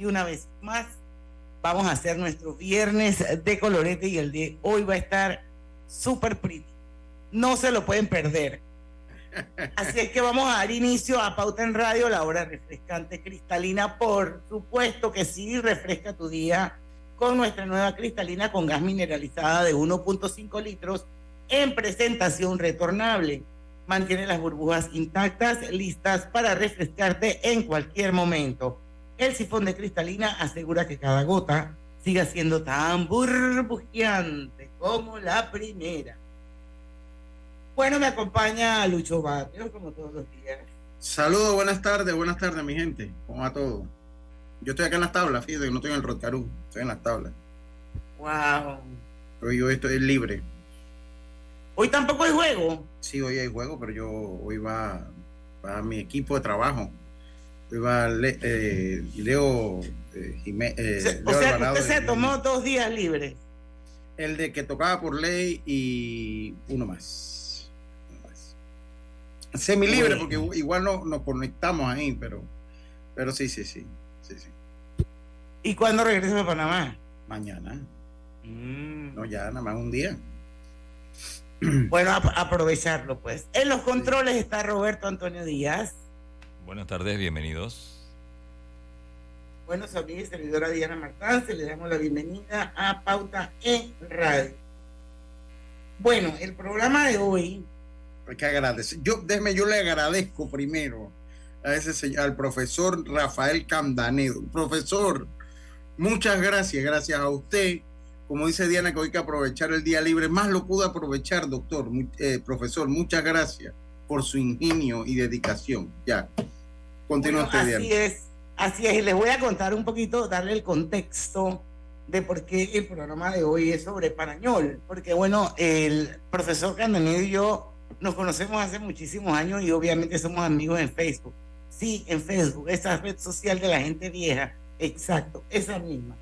y una vez más vamos a hacer nuestro viernes de colorete y el de hoy va a estar súper pretty. No se lo pueden perder. Así es que vamos a dar inicio a Pauta en Radio, la hora refrescante cristalina. Por supuesto que sí, refresca tu día con nuestra nueva cristalina con gas mineralizada de 1.5 litros en presentación retornable. Mantiene las burbujas intactas, listas para refrescarte en cualquier momento. El sifón de cristalina asegura que cada gota siga siendo tan burbujeante como la primera. Bueno, me acompaña Lucho Barrios, como todos los días. Saludos, buenas tardes, buenas tardes, mi gente. ¿Cómo va todo? Yo estoy acá en las tablas, fíjate que no estoy en el Rotcarú, estoy en las tablas. Wow. Pero yo estoy libre. Hoy tampoco hay juego. Sí, hoy hay juego, pero yo hoy va, va mi equipo de trabajo. Va eh, Leo eh, Jiménez. Eh, o sea, usted se tomó dos días libres. El de que tocaba por ley y uno más. Uno más. Semi libre, porque igual no, nos conectamos ahí, pero, pero sí, sí, sí. sí, sí. ¿Y cuándo regresa a Panamá? Mañana. Mm. No, ya nada más un día. Bueno, aprovecharlo pues. En los controles está Roberto Antonio Díaz. Buenas tardes, bienvenidos. Bueno, soy mi servidora Diana Martán, le damos la bienvenida a Pauta en Radio. Bueno, el programa de hoy. Hay que agradecer. Yo, déjeme, yo le agradezco primero a ese señor, al profesor Rafael Candanedo. Profesor, muchas gracias, gracias a usted como dice Diana, que hoy hay que aprovechar el día libre. Más lo pudo aprovechar, doctor, eh, profesor. Muchas gracias por su ingenio y dedicación. Ya, continúa usted, Diana. Así es, así es. Y les voy a contar un poquito, darle el contexto de por qué el programa de hoy es sobre Parañol. Porque, bueno, el profesor Candanedo y yo nos conocemos hace muchísimos años y obviamente somos amigos en Facebook. Sí, en Facebook, esa red social de la gente vieja. Exacto, esa misma.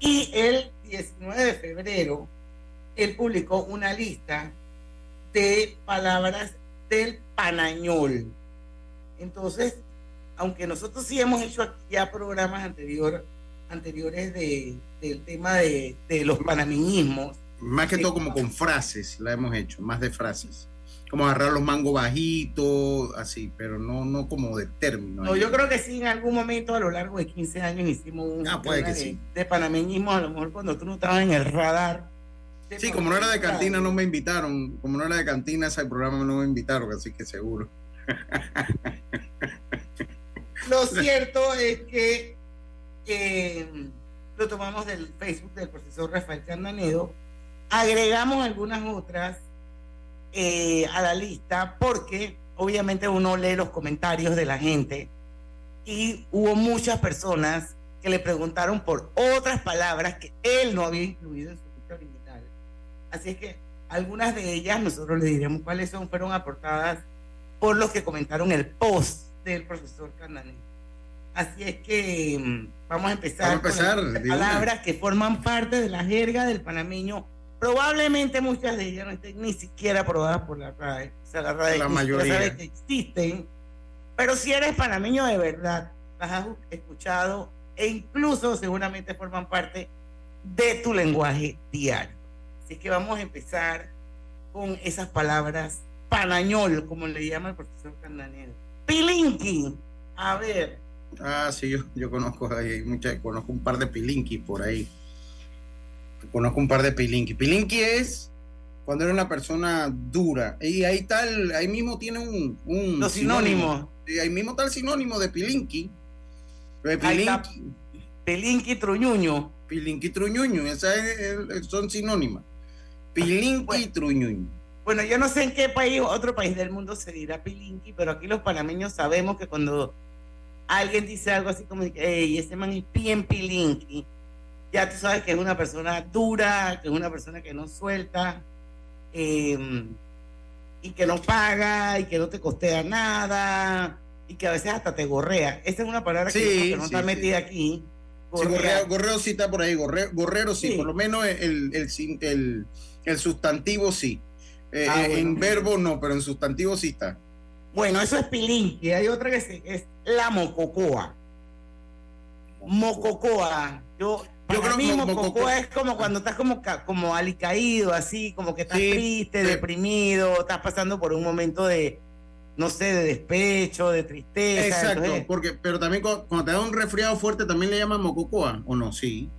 Y el 19 de febrero, él publicó una lista de palabras del panañol. Entonces, aunque nosotros sí hemos hecho aquí ya programas anterior, anteriores de, del tema de, de los panameñismos. Más que todo como con frases, la hemos hecho, más de frases como agarrar los mangos bajitos, así, pero no, no como de término. No, yo creo que sí, en algún momento a lo largo de 15 años hicimos un ah, puede que de, sí. de panameñismo, a lo mejor cuando tú no estabas en el radar. Sí, como no era de cantina, no me invitaron. Como no era de cantina, ese programa no me invitaron, así que seguro. Lo cierto es que lo tomamos del Facebook del profesor Rafael Candanedo, agregamos algunas otras eh, a la lista porque obviamente uno lee los comentarios de la gente y hubo muchas personas que le preguntaron por otras palabras que él no había incluido en su. Así es que algunas de ellas nosotros le diremos cuáles son, fueron aportadas por los que comentaron el post del profesor Candané. Así es que mm, vamos a empezar, vamos a empezar con palabras que forman parte de la jerga del panameño Probablemente muchas de ellas no estén ni siquiera aprobadas por la RAE. O sea, la RAE la mayoría sabe que existen. Pero si eres panameño de verdad, las has escuchado e incluso seguramente forman parte de tu lenguaje diario. Así que vamos a empezar con esas palabras panañol, como le llama el profesor Candanero. Pilinqui, a ver. Ah, sí, yo, yo conozco, hay muchas, conozco un par de pilinqui por ahí conozco un par de Pilinki. Pilinki es cuando era una persona dura. Y ahí tal, ahí mismo tiene un, un Los sinónimos. ahí mismo está el sinónimo de Pilinki. Pilinki. Pilinki truñuño. Pilinki truñuño, esas son sinónimas. Pilinki y truñuño. Bueno, yo no sé en qué país, otro país del mundo se dirá pilinki, pero aquí los panameños sabemos que cuando alguien dice algo así como, hey, ese man es bien pilinki, ya tú sabes que es una persona dura, que es una persona que no suelta em, y que no paga y que no te costea nada y que a veces hasta te gorrea. Esa es una palabra que, no está metida aquí. Gorreo, sí está por ahí, gorrero, sí, por lo menos el, el, el, sustantivo sí. Eh, ah, en verbo no, pero en sustantivo sí está. Bueno, eso es pilín. Y hay otra que es la mococoa. Mococoa. Yo, Yo creo que mo- mococoa es como cuando estás como, como alicaído, así, como que estás Sí, triste, sí. deprimido, estás pasando por un momento de, no sé, de despecho, de tristeza. Exacto, entonces- porque, pero también cu- cuando te da un resfriado fuerte también le llaman mococoa, ¿o no? Sí.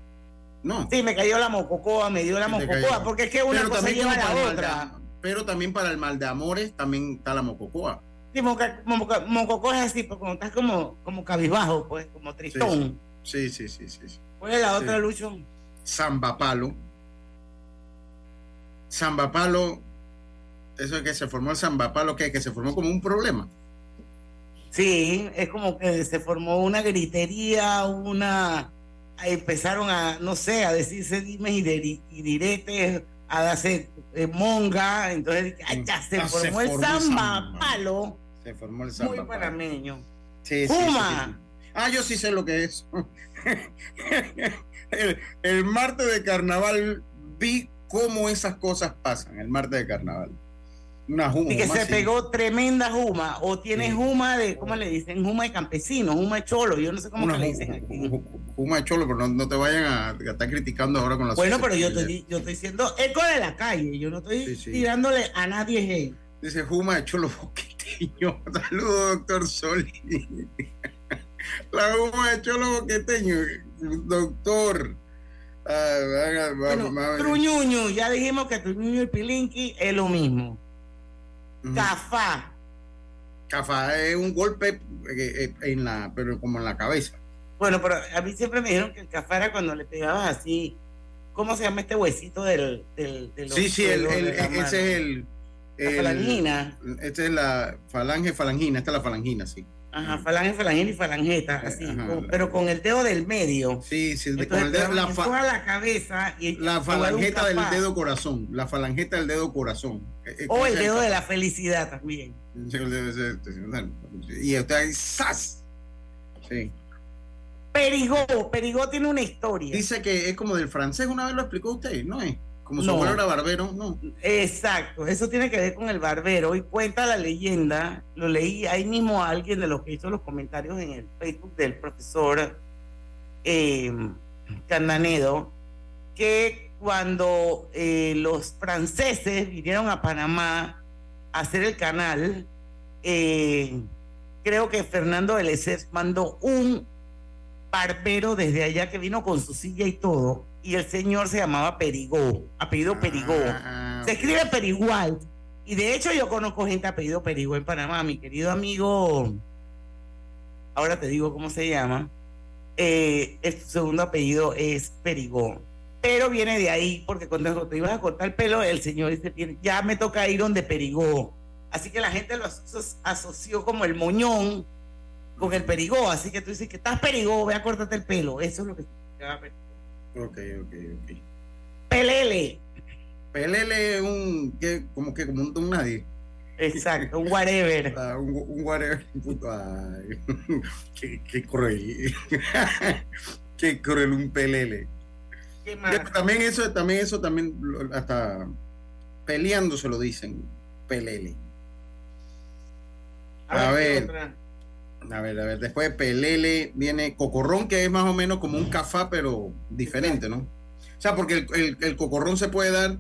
No. sí, me cayó la mococoa, me dio la Sí, mococoa, porque es que una cosa también lleva a la otra. pero también para el mal de amores también está la mococoa. Sí, moca- moca- mococoa es así, cuando estás como, como cabizbajo, pues, como tristón. Sí, sí, sí, sí. sí. ¿Cuál es la otra, Lucho? Samba palo. Samba palo. Eso es que se formó el samba palo, que, que se formó como un problema. Sí, es como que se formó una gritería, una... Empezaron a, no sé, a decirse dimes y, diretes, a darse eh, monga, entonces ay, ya se se formó el samba samba. palo, Se formó el muy samba palo. panameño. Sí, sí, Juma. sí, sí. Ah, yo sí sé lo que es. el, el martes de carnaval vi cómo esas cosas pasan, el martes de carnaval. Una juma. Y que se sí. pegó tremenda juma, o tiene Sí. juma de, ¿cómo le dicen? Juma de campesino, juma de cholo, yo no sé cómo que le dicen aquí. ju- ju- juma de cholo, pero no, no te vayan a, a estar criticando ahora con la Bueno, pero yo estoy, yo estoy siendo eco de la calle, yo no estoy Sí, tirándole a nadie hate. Dice Juma de Cholo Boqueteño. Saludos, doctor Soli. La Juma de Cholo Boqueteño. Doctor. Ah, Bueno, Truñuño, ya dijimos que Truñuño y Pilinqui es lo mismo. Cafá, Cafá es un golpe eh, eh, en la, pero como en la cabeza. bueno, pero a mí siempre me dijeron que el cafá era cuando le pegabas así, ¿cómo se llama este huesito del... del, Sí, sí, el, de mano? ese es el. La el- falangina. Esta es la falange falangina, esta es la falangina, sí. Ajá, falange, falangina y falangeta, así, Ajá. con- pero con el dedo del medio. Sí, sí, con el dedo- la, fa- la cabeza y la falangeta del dedo corazón. La falangeta del dedo corazón. Eh, eh, O el dedo de la felicidad también. Y usted ahí, ¡zas! Sí. Perigó, Perigó tiene una historia. Dice que es como del francés, una vez lo explicó usted, ¿no es? Como su No. abuelo era barbero, no. Exacto, eso tiene que ver con el barbero. Y cuenta la leyenda, lo leí ahí mismo a alguien de los que hizo los comentarios en el Facebook del profesor eh, Candanedo, que cuando eh, los franceses vinieron a Panamá a hacer el canal, eh, creo que Fernando Lesseps mandó un barbero desde allá que vino con su silla y todo, y el señor se llamaba Perigó, apellido Perigó. Ah, Se escribe Perigual. Y de hecho yo conozco gente apellido Perigó en Panamá. Mi querido amigo, ahora te digo cómo se llama, eh, el segundo apellido es Perigó. Pero viene de ahí, porque cuando te ibas a cortar el pelo, el señor dice, "Bien, ya me toca ir donde Perigó. Así que la gente lo aso- asoció como el moñón con el Perigó. Así que tú dices que estás Perigó, ve a cortarte el pelo. Eso es lo que Perigó. Ok, ok, ok. Pelele. Pelele es un, que, como que como un don nadie. Exacto, un whatever. Ah, un, un whatever. Ay, qué, qué cruel. qué cruel un pelele. ¿Qué más? También eso, también eso, también hasta peleando se lo dicen. Pelele. A ¿qué ver. A ver, a ver, después de Pelele viene Cocorrón, que es más o menos como un cafá, pero diferente, ¿no? O sea, porque el, el- el cocorrón se puede dar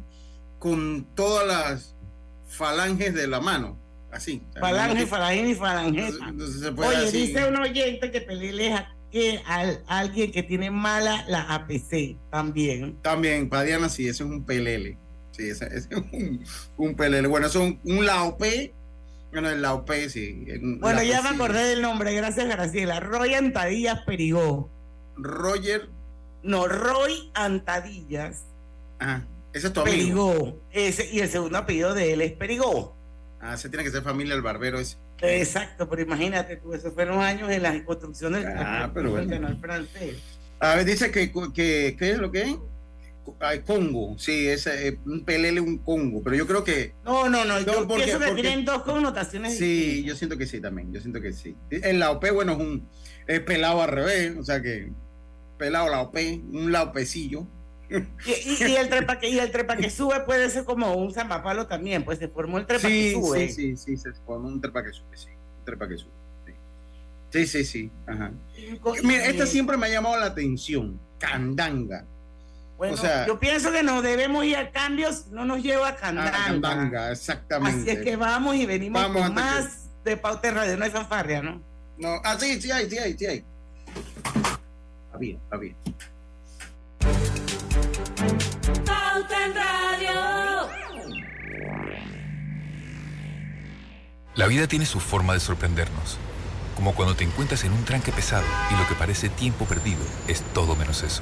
con todas las falanges de la mano, así. Falange, falange y dar Oye, así. dice un oyente que Pelele es que al, alguien que tiene mala la APC también. También, para Diana, sí, ese es un pelele. Sí, ese, ese es un, un pelele. Bueno, eso es un, un laopé. Bueno, el laopé, sí. un Bueno, ya me acordé del nombre, gracias Graciela. Roy Antadillas Perigó. Roger, No, Roy Antadillas ajá, ese es tu amigo. Perigó. Ese, y el segundo apellido de él es Perigó. Ah, ese tiene que ser familia del barbero ese. Exacto, pero imagínate tú, esos fueron años en la construcción del, Ah, del pero bueno. canal francés. A ver, dice que, que, ¿qué es lo que es? Ay, Congo, sí, ese, eh, un pelele, un Congo, pero yo creo que, No, no, no, yo porque- pienso que porque- tienen dos connotaciones sí, distintas. yo siento que sí también, yo siento que sí. El laopé, bueno, es un es pelado al revés, o sea que pelado laopé, un laopecillo. Y, y- y el trepa que, y el trepa que sube puede ser como un zambapalo también, pues se formó el trepa Sí, que sube. sí, sí, sí, se formó un trepa que sube, sí, un trepa que sube. sí. Sí, sí, sí. Ajá. Mira, esta siempre me ha llamado la atención. Candanga. Bueno, yo pienso que nos debemos ir a cambios, no nos lleva a Candanga. A Candanga, exactamente. Así es que vamos y venimos con más de Pauta en Radio. No hay fanfarria, ¿no? No, ah, sí, sí hay, sí hay, sí hay. Está bien, está bien. Pauta en Radio. La vida tiene su forma de sorprendernos. Como cuando te encuentras en un tranque pesado y lo que parece tiempo perdido es todo menos eso.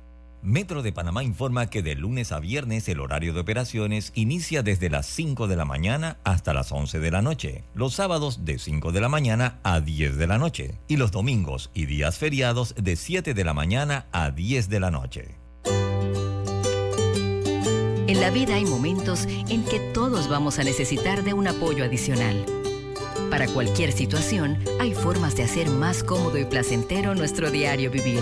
Metro de Panamá informa que de lunes a viernes el horario de operaciones inicia desde las 5 de la mañana hasta las 11 de la noche, los sábados de 5 de la mañana a 10 de la noche y los domingos y días feriados de 7 de la mañana a 10 de la noche. En la vida hay momentos en que todos vamos a necesitar de un apoyo adicional. Para cualquier situación, hay formas de hacer más cómodo y placentero nuestro diario vivir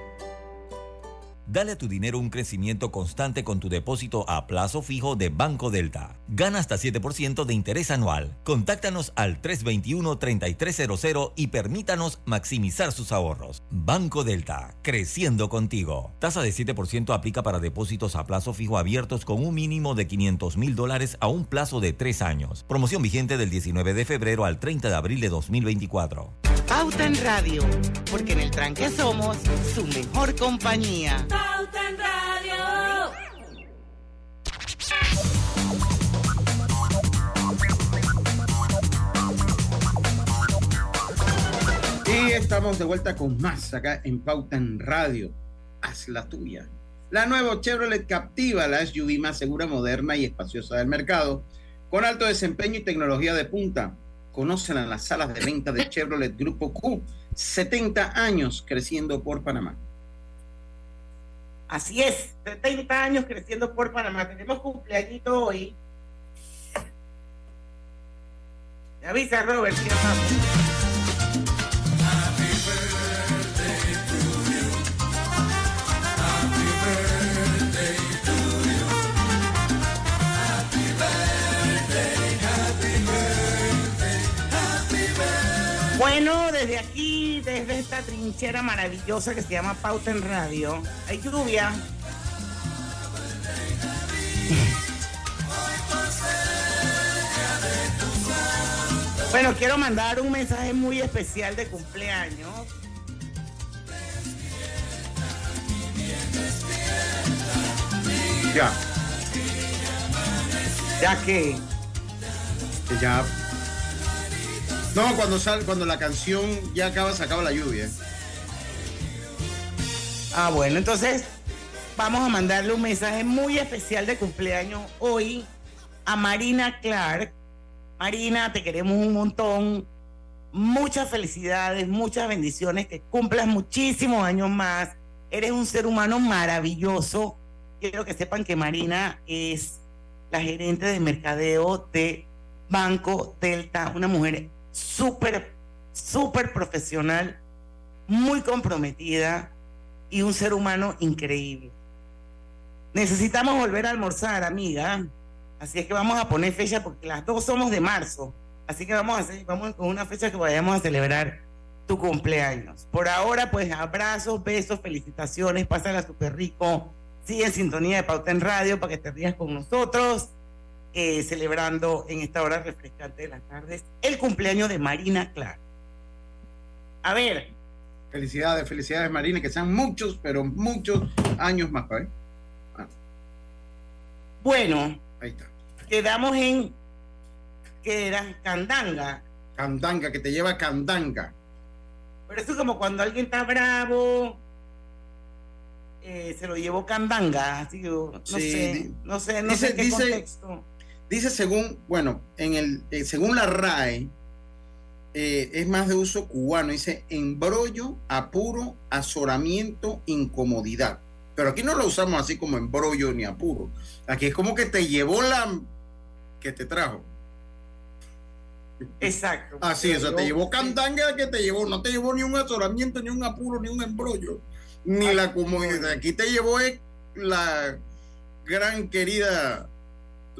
Dale a tu dinero un crecimiento constante con tu depósito a plazo fijo de Banco Delta. Gana hasta 7% de interés anual. Contáctanos al 321-3300 y permítanos maximizar sus ahorros. Banco Delta, creciendo contigo. Tasa de 7% aplica para depósitos a plazo fijo abiertos con un mínimo de 500 mil dólares a un plazo de 3 años. Promoción vigente del 19 de febrero al 30 de abril de 2024. Pauta en Radio, porque en el tranque somos su mejor compañía. Pauta en Radio. Y estamos de vuelta con más acá en Pauta en Radio. Haz la tuya. La nueva Chevrolet Captiva, la SUV más segura, moderna y espaciosa del mercado, con alto desempeño y tecnología de punta conocen a las salas de venta de Chevrolet Grupo Q, 70 años creciendo por Panamá. Así es, 70 años creciendo por Panamá. Tenemos cumpleaños hoy. Me avisa Robert, Bueno, desde aquí, desde esta trinchera maravillosa que se llama Pauta en Radio, hay lluvia. Bueno, quiero mandar un mensaje muy especial de cumpleaños. Ya. Ya que. Ya no, cuando sale, cuando la canción ya acaba, se acaba la lluvia. Ah, bueno, entonces vamos a mandarle un mensaje muy especial de cumpleaños hoy a Marina Clark. Marina, te queremos un montón. Muchas felicidades, muchas bendiciones, que cumplas muchísimos años más. Eres un ser humano maravilloso. Quiero que sepan que Marina es la gerente de mercadeo de Banco Delta, una mujer súper, súper profesional, muy comprometida y un ser humano increíble. Necesitamos volver a almorzar, amiga. Así es que vamos a poner fecha porque las dos somos de marzo. Así que vamos a hacer, vamos con una fecha que vayamos a celebrar tu cumpleaños. Por ahora, pues abrazos, besos, felicitaciones, pásala súper rico. Sigue en sintonía de Pauta en Radio para que te rías con nosotros. Eh, celebrando en esta hora refrescante de las tardes el cumpleaños de Marina Clark. A ver, Felicidades, felicidades, Marina, que sean muchos, pero muchos años más, ¿eh? Ah, Bueno, ahí está. quedamos en que era candanga. Candanga, que te lleva candanga. Pero eso es como cuando alguien está bravo, eh, se lo llevó candanga, así que no Sí, sé, no sé, no dice- sé qué dice- contexto. Dice según, bueno, en el, eh, según la RAE, eh, es más de uso cubano. Dice embrollo, apuro, azoramiento, incomodidad. Pero aquí no lo usamos así como embrollo ni apuro. Aquí es como que te llevó la que te trajo. Exacto. Así, o sea, te llevó candanga que te llevó, no te llevó ni un azoramiento, ni un apuro, ni un embrollo, ni la comodidad. Aquí te llevó es la gran querida,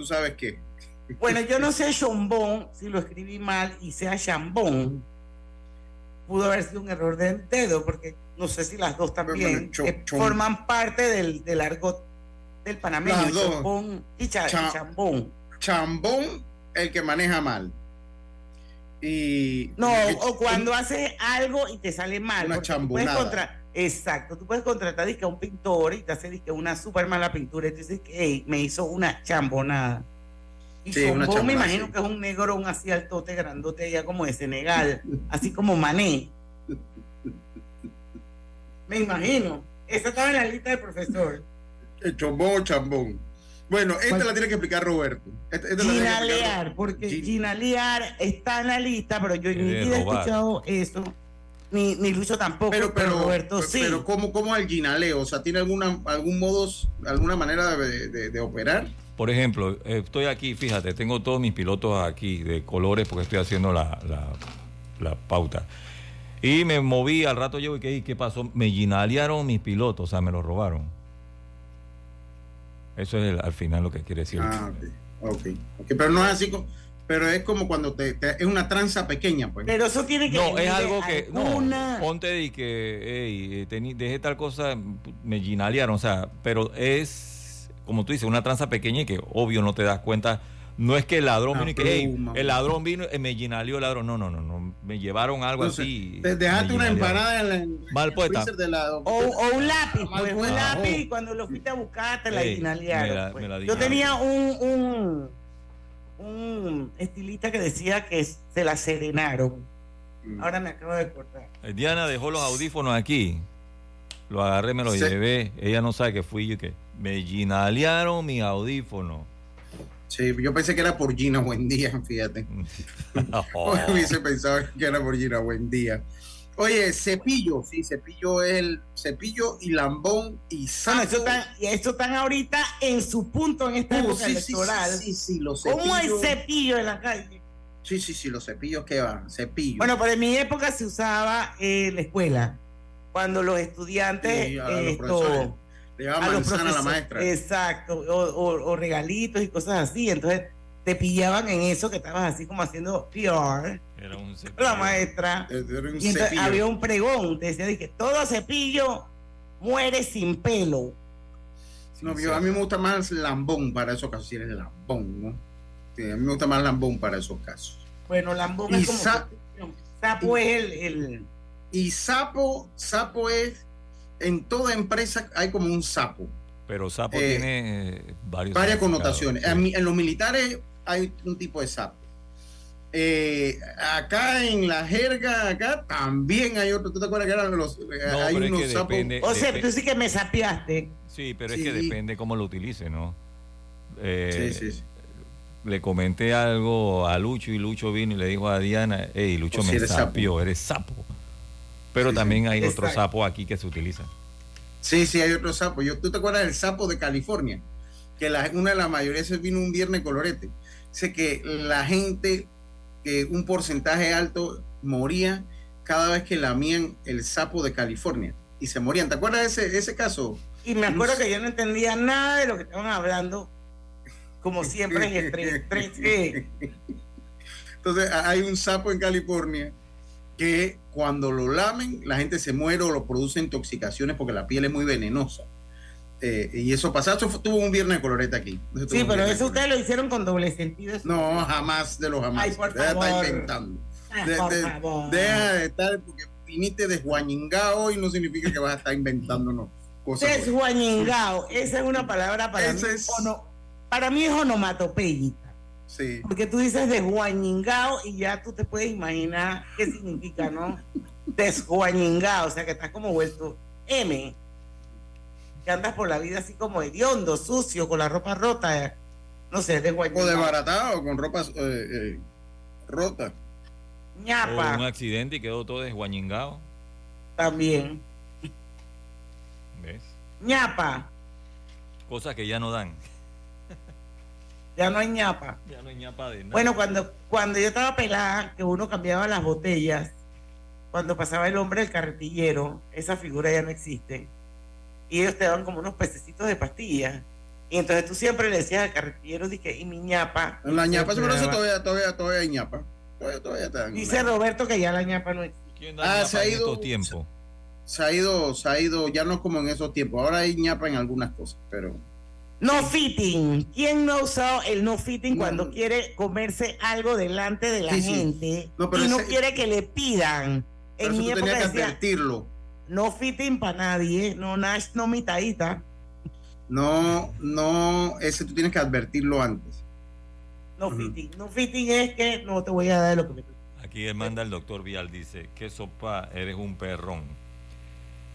tú sabes qué. Bueno, yo no sé chombón, si lo escribí mal y sea chambón. Pudo haber sido un error del dedo, porque no sé si las dos también bueno, cho- chom- forman parte del, del argot del panameño, chombón y cha- Cha- y chambón. Chambón, el que maneja mal. Y No, o cuando haces algo y te sale mal. Una puedes contra- Exacto, tú puedes contratar a un pintor y te hace dizque, una súper mala pintura y tú dices que "Ey, me hizo una chambonada. Y Sí, una chombón me imagino sí. que es un negro, un así altote, grandote allá como de Senegal, así como Mané. Me imagino. Esa estaba en la lista del profesor. el chambón o chambón. Bueno, esta ¿Cuál? la tiene que explicar Roberto. Esta- esta la tiene que Gina explicar Lear, porque Gina. Gina Lear está en la lista, pero yo ni he escuchado eso. Ni, ni Lucho tampoco, Pero, pero, pero, Roberto pero, sí. pero ¿cómo, cómo el guinaleo? O sea, ¿tiene alguna, algún modo, alguna manera de, de- de operar? Por ejemplo, eh, estoy aquí, fíjate, tengo todos mis pilotos aquí de colores porque estoy haciendo la, la- la pauta. Y me moví, al rato llego y ¿qué, qué pasó? Me ginalearon mis pilotos, o sea, me los robaron. Eso es el- al final lo que quiere decir. Ah, ok. ok, ok. Pero no es así, como- pero es como cuando te, te- es una tranza pequeña, pues. Pero eso tiene que No, es algo que. alguna- No, ponte y que. Ey, eh, tení- dejé tal cosa, me ginalearon, o sea, pero es, como tú dices, una tranza pequeña y que obvio no te das cuenta. No es que el ladrón Una vino y que, "Ey, pluma. el ladrón vino y me ginaleó el ladrón. No, no, no, no. Me llevaron algo Entonces, así. te dejaste una ginalearon. empanada en la en Mal el puesta. de la O, o un lápiz, pues un lápiz y cuando lo fuiste a buscar te la la- pues. Yo tenía un, un, un estilista que decía que se la serenaron. Mm. Ahora me acabo de cortar. Eh, Diana dejó los audífonos aquí. Lo agarré, me los Se- llevé. Ella no sabe que fui yo que me ginalearon mi audífono. Sí, yo pensé que era por Gina Buendía, fíjate. Hubiese pensado que era por Gina Buendía. Oye, cepillo, sí, cepillo es el cepillo y lambón y Bueno, sapo. eso están, y eso están ahorita en su punto en esta Uh, época sí, electoral. sí, sí, sí, los ¿Cómo hay cepillos. cepillo en la calle? Sí, sí, sí, los cepillos que van, cepillo. Bueno, pero en mi época se usaba en la escuela. Cuando los estudiantes Sí, a los esto. Le a los manzana a la profesores- maestra. Exacto, o, o- o regalitos y cosas así. Entonces te pillaban en eso que estabas así como haciendo PR, Era un la maestra. Era un Y entonces cepillo. había un pregón, te decía que todo cepillo muere sin pelo. No, yo- a mí me gusta más lambón para esos casos, si eres lambón, ¿no? Sí, a mí me gusta más lambón para esos casos. Bueno, Lambón Y es como... sa- Sapo es el, el- Y sapo, sapo es, en toda empresa hay como un sapo, Pero Sapo Eh, tiene eh, varios varias connotaciones. sí. En los militares hay un tipo de sapo. Eh, acá en la jerga, acá también hay otro. ¿Tú te acuerdas que eran los, eh, No, hay pero es unos que sapos? depende. O sea, tú sí que me sapeaste. Sí, pero Sí. es que depende cómo lo utilice, ¿no? Eh, Sí, sí, sí. Le comenté algo a Lucho y Lucho vino y le dijo a Diana, hey, Lucho O si me eres sapo". sapió, eres sapo. Pero Sí, también hay otro sapo aquí que se utiliza. Sí, sí, hay otro sapo. Yo, ¿Tú te acuerdas del sapo de California? Que la, una de las mayorías se vino un viernes colorete. Dice que la gente, que un porcentaje alto moría cada vez que lamían el sapo de California. Y se morían. ¿Te acuerdas de ese, ese caso? Y me acuerdo que yo no entendía nada de lo que estaban hablando. Como siempre es estrés, estrés, ¿qué? Entonces, a- hay un sapo en California que cuando lo lamen, la gente se muere o lo produce intoxicaciones porque la piel es muy venenosa. Eh, y eso fue- tuvo un viernes de colorete aquí. Sí, pero eso de ustedes lo hicieron con doble sentido. No, jamás de los jamás. Ay, por Deja de estar favor. inventando. Ah, De- por de- favor. deja de estar, porque viniste desguañingao y no significa que vas a estar inventándonos cosas. Desguañingao, esa es una palabra para Ese mí. es- ono- para mí es onomatopéyica. Sí. Porque tú dices desguañingao y ya tú te puedes imaginar qué significa, ¿no? Desguañingao, o sea que estás como vuelto M. Que andas por la vida así como hediondo, sucio, con la ropa rota. No sé, O desguañingao. desbaratado, con ropa eh, eh, rota. O un ñapa accidente y quedó todo desguañingado. también. ¿Ves? ñapa, Cosas que ya no dan. ya no hay ñapa. Ya no hay ñapa de nada. Bueno, cuando, cuando yo estaba pelada, que uno cambiaba las botellas, cuando pasaba el hombre del carretillero, esa figura ya no existe. Y ellos te daban como unos pececitos de pastillas. Y entonces tú siempre le decías al carretillero, dije, y mi ñapa. La ñapa, pero eso todavía, todavía, todavía hay ñapa. Todavía, todavía Dice Roberto que ya la ñapa no existe. ¿Quién da Ah, ñapa se ha ido- estos tiempos? se ha ido, se ha ido, ya no es como en esos tiempos. Ahora hay ñapa en algunas cosas, pero No fitting. ¿Quién no ha usado el no fitting No. cuando quiere comerse algo delante de la Sí, sí. gente No, pero y no ese- quiere que le pidan? pero En eso mi tú época que decía, advertirlo. No fitting para nadie, no nash, no mitadita, No, no, ese tú tienes que advertirlo antes. no Ujú. fitting. No fitting es que no te voy a dar lo que me Aquí él manda el doctor Vial, dice, qué sopa, eres un perrón.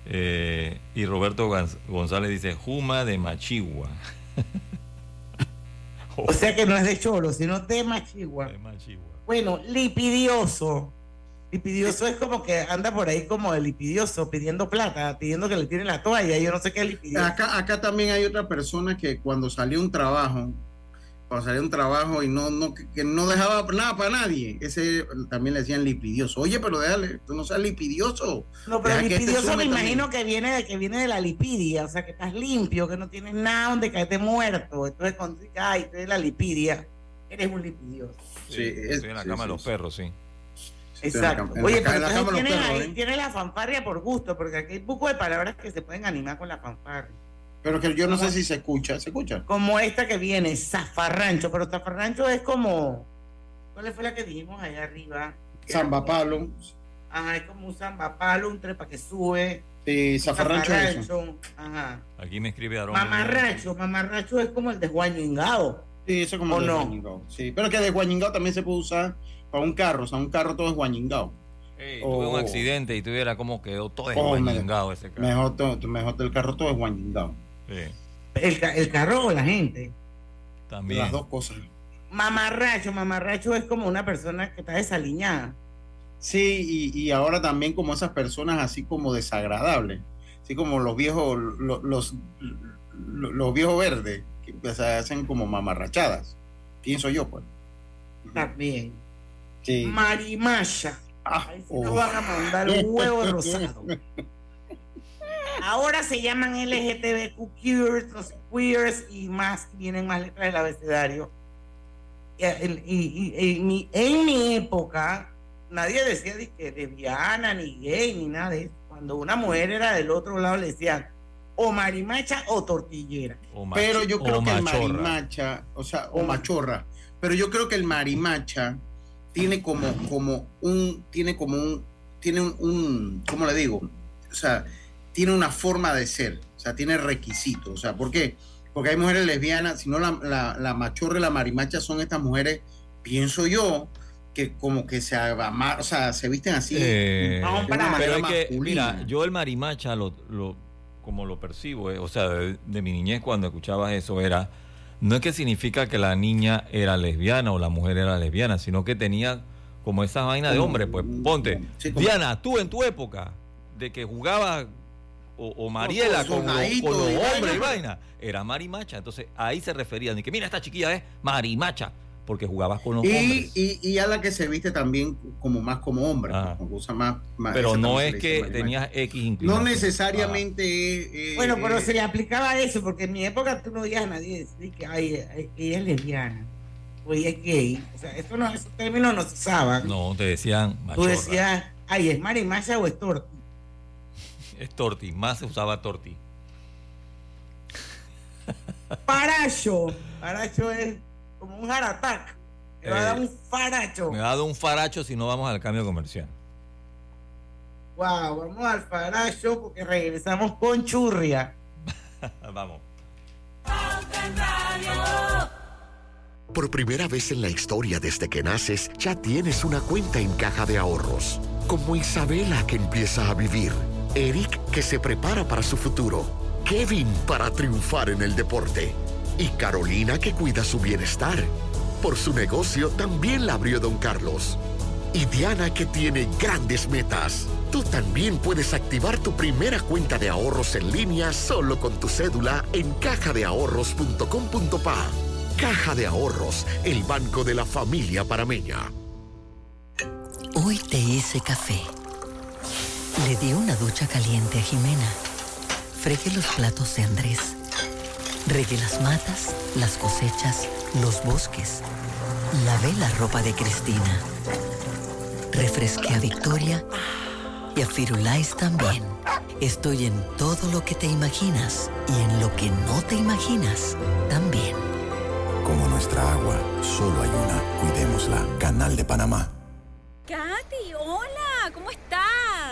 Eh, y Roberto Gonz- González dice, Juma de Machigua. O sea que no es de cholo, sino de machigua. De Machigua. Bueno, lipidioso. Lipidioso es como que anda por ahí como de lipidioso, pidiendo plata, pidiendo que le tiren la toalla. Yo no sé qué es lipidioso. Acá, acá también hay otra persona que cuando salió un trabajo, cuando salió un trabajo y no, no, que, no dejaba nada para nadie, ese también le decían lipidioso. Oye, pero déjale, tú no seas lipidioso. No, pero Deja este lipidioso me también. imagino que viene de que viene de la lipidia, o sea que estás limpio, que no tienes nada donde caerte muerto. Entonces cuando dices, ay, tú eres la lipidia, eres un lipidioso. Sí, es- estoy en la sí, cama sí, de los sí. perros, sí. Exacto. en Oye, la pero entonces tienes perros, ahí, ¿eh? tienes la fanfarria por gusto, porque aquí hay un poco de palabras que se pueden animar con la fanfarria. Pero que yo no sé si se escucha, ¿se escucha? Como esta que viene, zafarrancho, pero zafarrancho es como, ¿cuál fue la que dijimos allá arriba? Samba palo, Ajá, es como un zambapalo, un trepa que sube. sí, zafarrancho es eso. zafarrancho, Ajá. Aquí me escribe Aaron. Mamarracho, mamarracho es como el desguañingado. Sí, eso como ¿O de no? guañingao. Sí, pero que de guañingao también se puede usar para un carro, o sea, un carro todo es guañingao. Ey, tuve un accidente y tuviera como quedó todo Oh, me- desguañingado ese carro. Mejor, todo, mejor el carro todo es guañingao. Sí, El, ca- el carro o la gente. también. Las dos cosas. Mamarracho, mamarracho es como una persona que está desaliñada. Sí, y, y ahora también como esas personas así como desagradables, así como los viejos, lo- los, los, los viejos verdes, que se hacen como mamarrachadas, pienso yo, pues. También. Sí. Marimacha. Ah, Ahí sí oh. nos van a mandar un huevo rosado. Ahora se llaman LGTBQ queers, los queers y más, vienen más letras del abecedario. Y, el- y- y- y mi- en mi época, nadie decía de que lesbiana, ni gay, ni nada de eso. Cuando una mujer era del otro lado, le decían o marimacha o tortillera. O Pero yo creo que el marimacha, o sea, o machorra, pero yo creo que el marimacha tiene como, como un, tiene como un, tiene un, un, ¿cómo le digo? O sea, tiene una forma de ser, o sea, tiene requisitos, o sea, ¿por qué? Porque hay mujeres lesbianas, si no la, la, la machorra y la marimacha son estas mujeres, pienso yo, que como que se o sea, se visten así. Eh, una para- pero es que, mira, yo el marimacha, lo, lo- como lo percibo, eh, o sea, de, de mi niñez cuando escuchabas eso, era, no es que significa que la niña era lesbiana o la mujer era lesbiana, sino que tenía como esa vaina de hombre, pues ponte. Sí, Diana, tú en tu época, de que jugabas, o, o Mariela Con con, los- con hombres y vaina, era marimacha. Entonces ahí se referían, de que mira, esta chiquilla es marimacha, porque jugabas con los Y, hombres. y, y a la que se viste también como más como hombre, Ah. usa más, más- Pero no es que tenías X No inclinación. necesariamente. eh, Bueno, pero eh, se le aplicaba eso, porque en mi época tú no oías a nadie decir que ay, ay, ella es lesbiana o ella es gay. O sea, eso no, esos términos no se usaban. Ah, No, te decían Tú machorra. decías, ay, es marimacha o es torti. Es torti, más se usaba torti. Paracho. Paracho es como un jaratac. Te va a dar Eh, un faracho. Me ha dado un faracho si no vamos al cambio comercial. Wow, vamos al Faracho porque regresamos con Churria. Vamos. Por primera vez en la historia desde que naces, ya tienes una cuenta en caja de ahorros. Como Isabela que empieza a vivir, Eric que se prepara para su futuro, Kevin para triunfar en el deporte y Carolina que cuida su bienestar. Por su negocio también la abrió don Carlos. Y Diana que tiene grandes metas. Tú también puedes activar tu primera cuenta de ahorros en línea solo con tu cédula en cajadeahorros.com.pa. Caja de Ahorros, el banco de la familia parameña. Hoy te hice café. Le di una ducha caliente a Jimena. Fregué los platos de Andrés. Regué las matas, las cosechas, los bosques. Lavé la ropa de Cristina. Refresqué a Victoria y a Firulais también. Estoy en todo lo que te imaginas y en lo que no te imaginas también. Como nuestra agua, solo hay una. Cuidémosla. Canal de Panamá. Katy, hola, ¿cómo estás?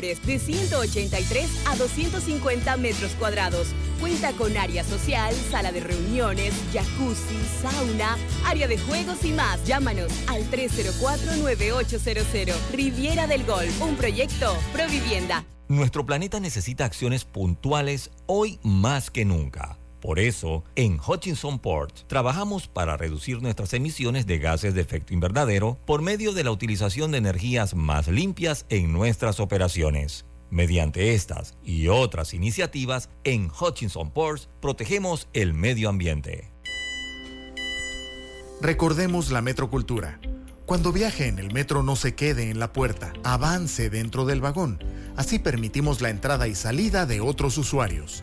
de 183 a 250 metros cuadrados. Cuenta con área social, sala de reuniones, jacuzzi, sauna, área de juegos y más. Llámanos al 304-9800. Riviera del Golf, un proyecto Provivienda. Nuestro planeta necesita acciones puntuales hoy más que nunca. Por eso, en Hutchinson Port trabajamos para reducir nuestras emisiones de gases de efecto invernadero por medio de la utilización de energías más limpias en nuestras operaciones. Mediante estas y otras iniciativas, en Hutchinson Ports protegemos el medio ambiente. Recordemos la metrocultura. Cuando viaje en el metro no se quede en la puerta, avance dentro del vagón. Así permitimos la entrada y salida de otros usuarios.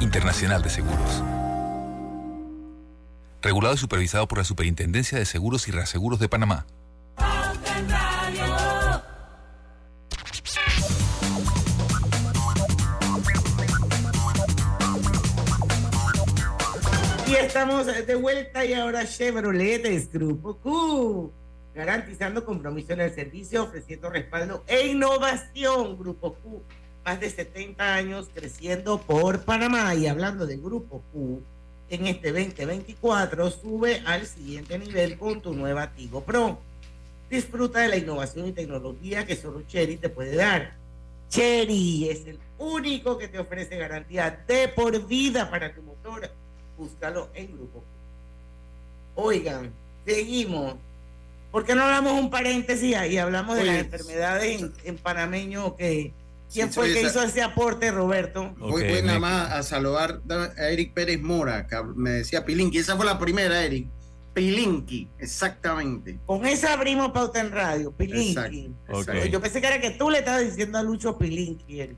Internacional de Seguros. Regulado y supervisado por la Superintendencia de Seguros y Reaseguros de Panamá. Y estamos de vuelta y ahora Chevrolet es Grupo Q, garantizando compromiso en el servicio, ofreciendo respaldo e innovación. Grupo Q, más de 70 años creciendo por Panamá y hablando de Grupo Q, en este 2024 sube al siguiente nivel con tu nueva Tigo Pro. Disfruta de la innovación y tecnología que solo Cherry te puede dar. Cherry es el único que te ofrece garantía de por vida para tu motor búscalo en grupo. Oigan, seguimos. ¿Por qué no hablamos un paréntesis y hablamos de Oye, las enfermedades en, en panameño que quién Sí, fue el que esa- hizo ese aporte, Roberto? Voy, voy nada más a saludar a Eric Pérez Mora, que me decía Pilinqui. Esa fue la primera, Eric. Pilinqui, exactamente. Con esa abrimos pauta en radio, Pilinqui. Exacto, exacto. Yo pensé que era que tú le estabas diciendo a Lucho Pilinqui. Eric.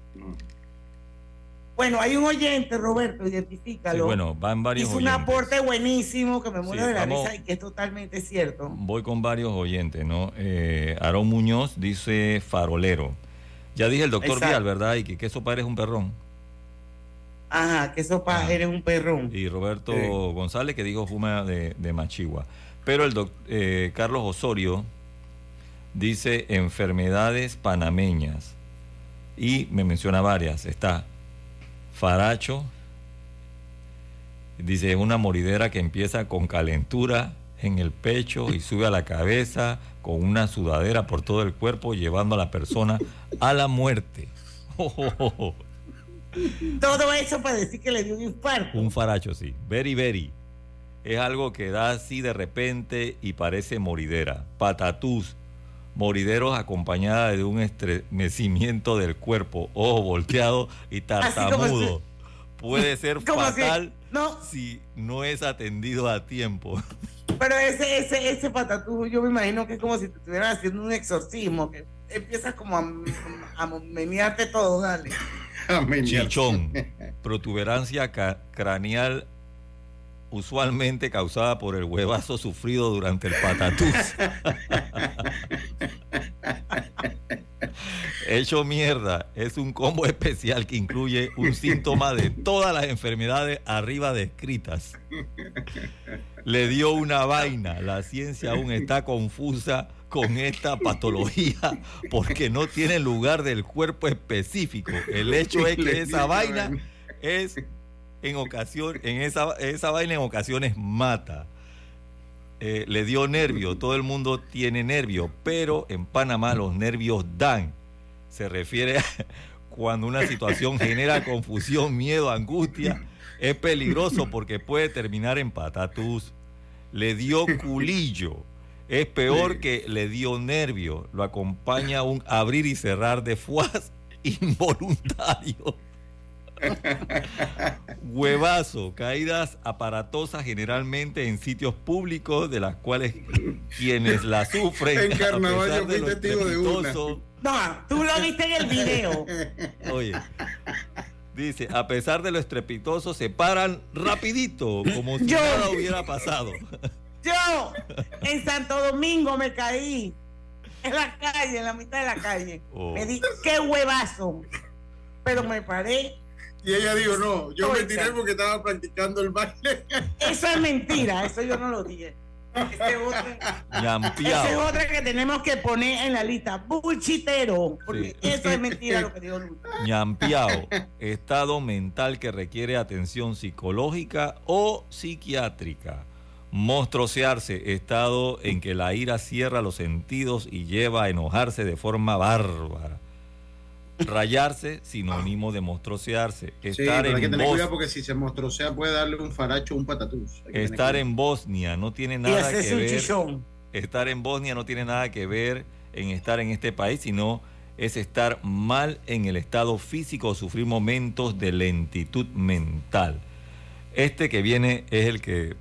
Bueno, hay un oyente, Roberto, identifícalo. Sí, bueno, van varios Hizo un oyentes. aporte buenísimo que me muero Sí, de la vamos- risa y que es totalmente cierto. Voy con varios oyentes, ¿no? Eh, Aarón Muñoz dice farolero. Ya dije el doctor Exacto. Vial, ¿verdad? Y que queso padre es un perrón. Ajá, que eso pa, eres un perrón. Y Roberto Sí. González que dijo fuma de, de Machigua. Pero el doc- eh, Carlos Osorio dice enfermedades panameñas. Y me menciona varias. Está Faracho. Dice, es una moridera que empieza con calentura en el pecho y sube a la cabeza con una sudadera por todo el cuerpo, llevando a la persona a la muerte. Todo eso para decir que le dio un infarto. Un faracho, sí. Very, very. Es algo que da así de repente y parece moridera. Patatús. Morideros acompañada de un estremecimiento del cuerpo, ojo volteado y tartamudo. Puede ser fatal no. si no es atendido a tiempo. Pero ese, ese, ese patatú, yo me imagino que es como si te estuvieran haciendo un exorcismo, que empiezas como a, a menearte todo, dale. Chichón, protuberancia craneal usualmente causada por el huevazo sufrido durante el patatús. Hecho mierda es un combo especial que incluye un síntoma de todas las enfermedades arriba descritas. Le dio una vaina. La ciencia aún está confusa con esta patología porque no tiene lugar del cuerpo específico. El hecho es que esa vaina es en ocasión, en esa, esa vaina en ocasiones mata. Eh, le dio nervio, todo el mundo tiene nervio, pero en Panamá los nervios dan. Se refiere a cuando una situación genera confusión, miedo, angustia, es peligroso porque puede terminar en patatus. Le dio culillo, es peor que le dio nervio, lo acompaña un abrir y cerrar de fuas involuntario. Huevazo, caídas aparatosas generalmente en sitios públicos de las cuales quienes la sufren. En carnaval yo testigo de una. No, tú lo viste en el video. Oye, dice, a pesar de lo estrepitoso, se paran rapidito, como si nada hubiera pasado. Yo en Santo Domingo me caí en la calle, en la mitad de la calle. Oh. Me di qué huevazo. Pero me paré y ella dijo, no, yo me tiré porque estaba practicando el baile. Eso es mentira, eso yo no lo dije. Esa es otra que tenemos que poner en la lista. Buchitero. Porque eso es mentira lo que dijo Luis. Ñampiao, estado mental que requiere atención psicológica o psiquiátrica. Mostrocearse, estado en que la ira cierra los sentidos y lleva a enojarse de forma bárbara. Rayarse, sinónimo de mostrocearse. Estar sí, pero hay que en tener Bos- cuidado porque si se mostrosea puede darle un faracho o un patatús. Estar en Bosnia no tiene nada que un ver. chichón. Estar en Bosnia no tiene nada que ver en estar en este país, sino es estar mal en el estado físico o sufrir momentos de lentitud mental. Este que viene es el que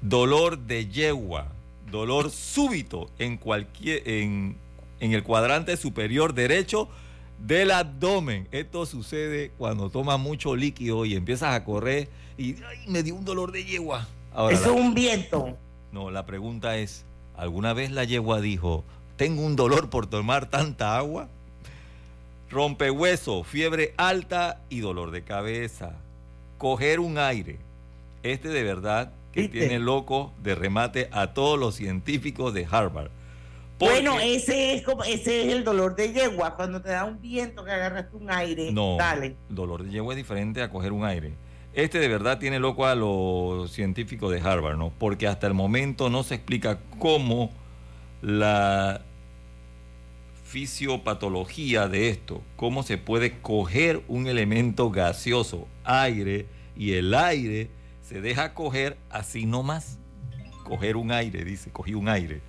dolor de yegua, dolor súbito en cualquier en, en el cuadrante superior derecho del abdomen. Esto sucede cuando tomas mucho líquido y empiezas a correr y "Ay, me dio un dolor de yegua. Ahora, Eso es un viento. no, la pregunta es, ¿alguna vez la yegua dijo, tengo un dolor por tomar tanta agua? Rompehueso, fiebre alta y dolor de cabeza. Coger un aire. Este de verdad que ¿Viste? tiene loco de remate a todos los científicos de Harvard. Porque- Bueno, ese es como, ese es el dolor de yegua, cuando te da un viento que agarras un aire. No, Dale. dolor de yegua es diferente a coger un aire. Este de verdad tiene loco a los científicos de Harvard, ¿no? Porque hasta el momento no se explica cómo la fisiopatología de esto, cómo se puede coger un elemento gaseoso, aire, y el aire se deja coger así nomás. Coger un aire, dice, cogí un aire.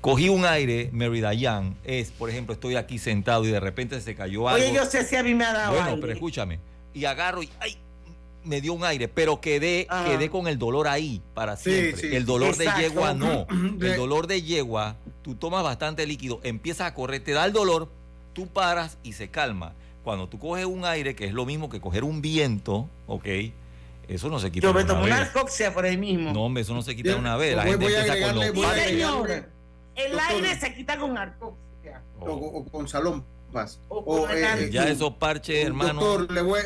Cogí un aire, Mary Dayan, es, por ejemplo, estoy aquí sentado y de repente se cayó algo. Oye, yo sé si a mí me ha dado Bueno, aire. pero escúchame. Y agarro y ¡ay! me dio un aire, pero quedé, Ah. quedé con el dolor ahí para siempre. sí. el dolor Exacto. de yegua no. El dolor de yegua, tú tomas bastante líquido, empiezas a correr, te da el dolor, tú paras y se calma. Cuando tú coges un aire, que es lo mismo que coger un viento, ¿ok? Eso no se quita Yo me tomo una una por ahí mismo. No, hombre, eso no se quita de Bien, una vez. La voy- gente voy empieza con los El Doctor. aire se quita con arcoxia. o, o con salompas. O con eh. Ya esos parches, hermano. Doctor, le voy,